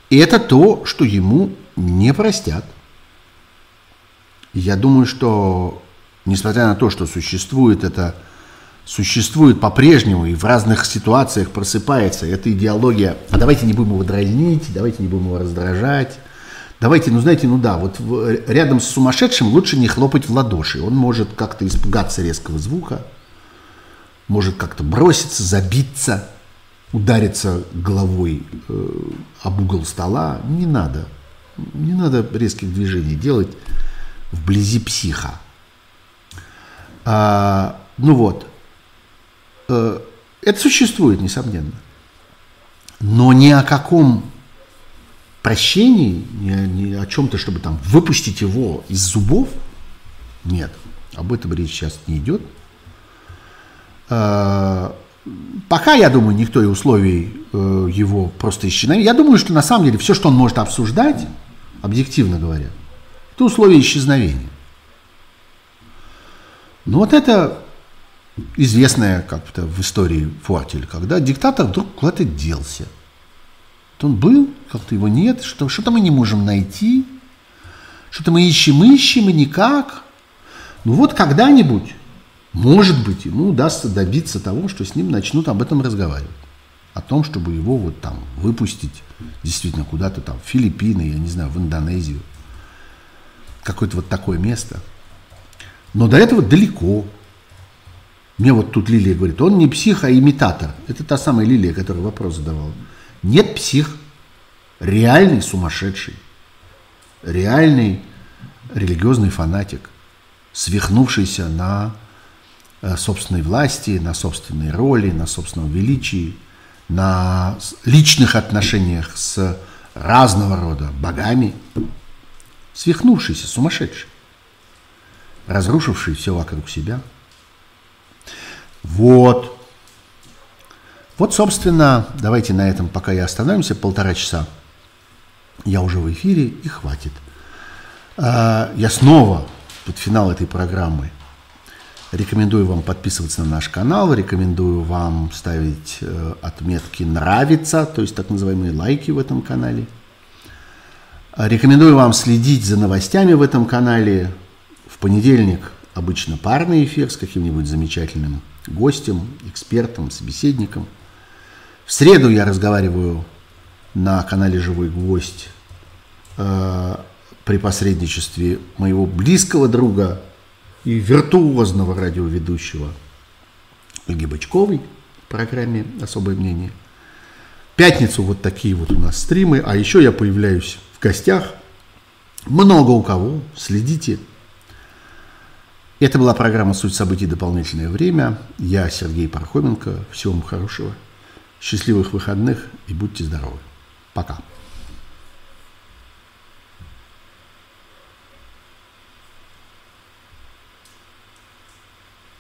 и это то, что ему не простят. Я думаю, что, несмотря на то, что существует это, существует по-прежнему и в разных ситуациях просыпается эта идеология, а давайте не будем его дразнить, давайте не будем его раздражать, давайте, ну знаете, ну да, вот в, рядом с сумасшедшим лучше не хлопать в ладоши, он может как-то испугаться резкого звука, может как-то броситься, забиться, удариться головой э, об угол стола. Не надо. Не надо резких движений делать вблизи психа. А, ну вот. Э, это существует, несомненно. Но ни о каком прощении, ни, ни о чем-то, чтобы там выпустить его из зубов, нет. Об этом речь сейчас не идет. А, пока, я думаю, никто и условий э, его просто исчезновения. Я думаю, что на самом деле все, что он может обсуждать, объективно говоря, это условия исчезновения. Ну вот это известная как-то в истории фортель, когда диктатор вдруг куда-то делся. То он был, как-то его нет, что, что-то мы не можем найти, что-то мы ищем, ищем и никак. Ну вот когда-нибудь может быть, ему удастся добиться того, что с ним начнут об этом разговаривать. О том, чтобы его вот там выпустить действительно куда-то там, в Филиппины, я не знаю, в Индонезию. Какое-то вот такое место. Но до этого далеко. Мне вот тут Лилия говорит, он не псих, а имитатор. Это та самая Лилия, которая вопрос задавала. Нет псих. Реальный сумасшедший. Реальный религиозный фанатик, свихнувшийся на Э, собственной власти, на собственной роли, на собственном величии, на личных отношениях с разного рода богами, свихнувшийся, сумасшедший, разрушивший все вокруг себя. Вот. Вот, собственно, давайте на этом пока и остановимся, полтора часа. Я уже в эфире, и хватит. А, я снова под финал этой программы Рекомендую вам подписываться на наш канал, рекомендую вам ставить э, отметки «нравится», то есть так называемые лайки в этом канале. Рекомендую вам следить за новостями в этом канале. В понедельник обычно парный эфир с каким-нибудь замечательным гостем, экспертом, собеседником. В среду я разговариваю на канале «Живой гвоздь» э, при посредничестве моего близкого друга и виртуозного радиоведущего Ольги Бычковой в программе «Особое мнение». Пятницу вот такие вот у нас стримы, а еще я появляюсь в гостях. Много у кого, следите. Это была программа «Суть событий. Дополнительное время». Я Сергей Пархоменко. Всего вам хорошего, счастливых выходных и будьте здоровы. Пока.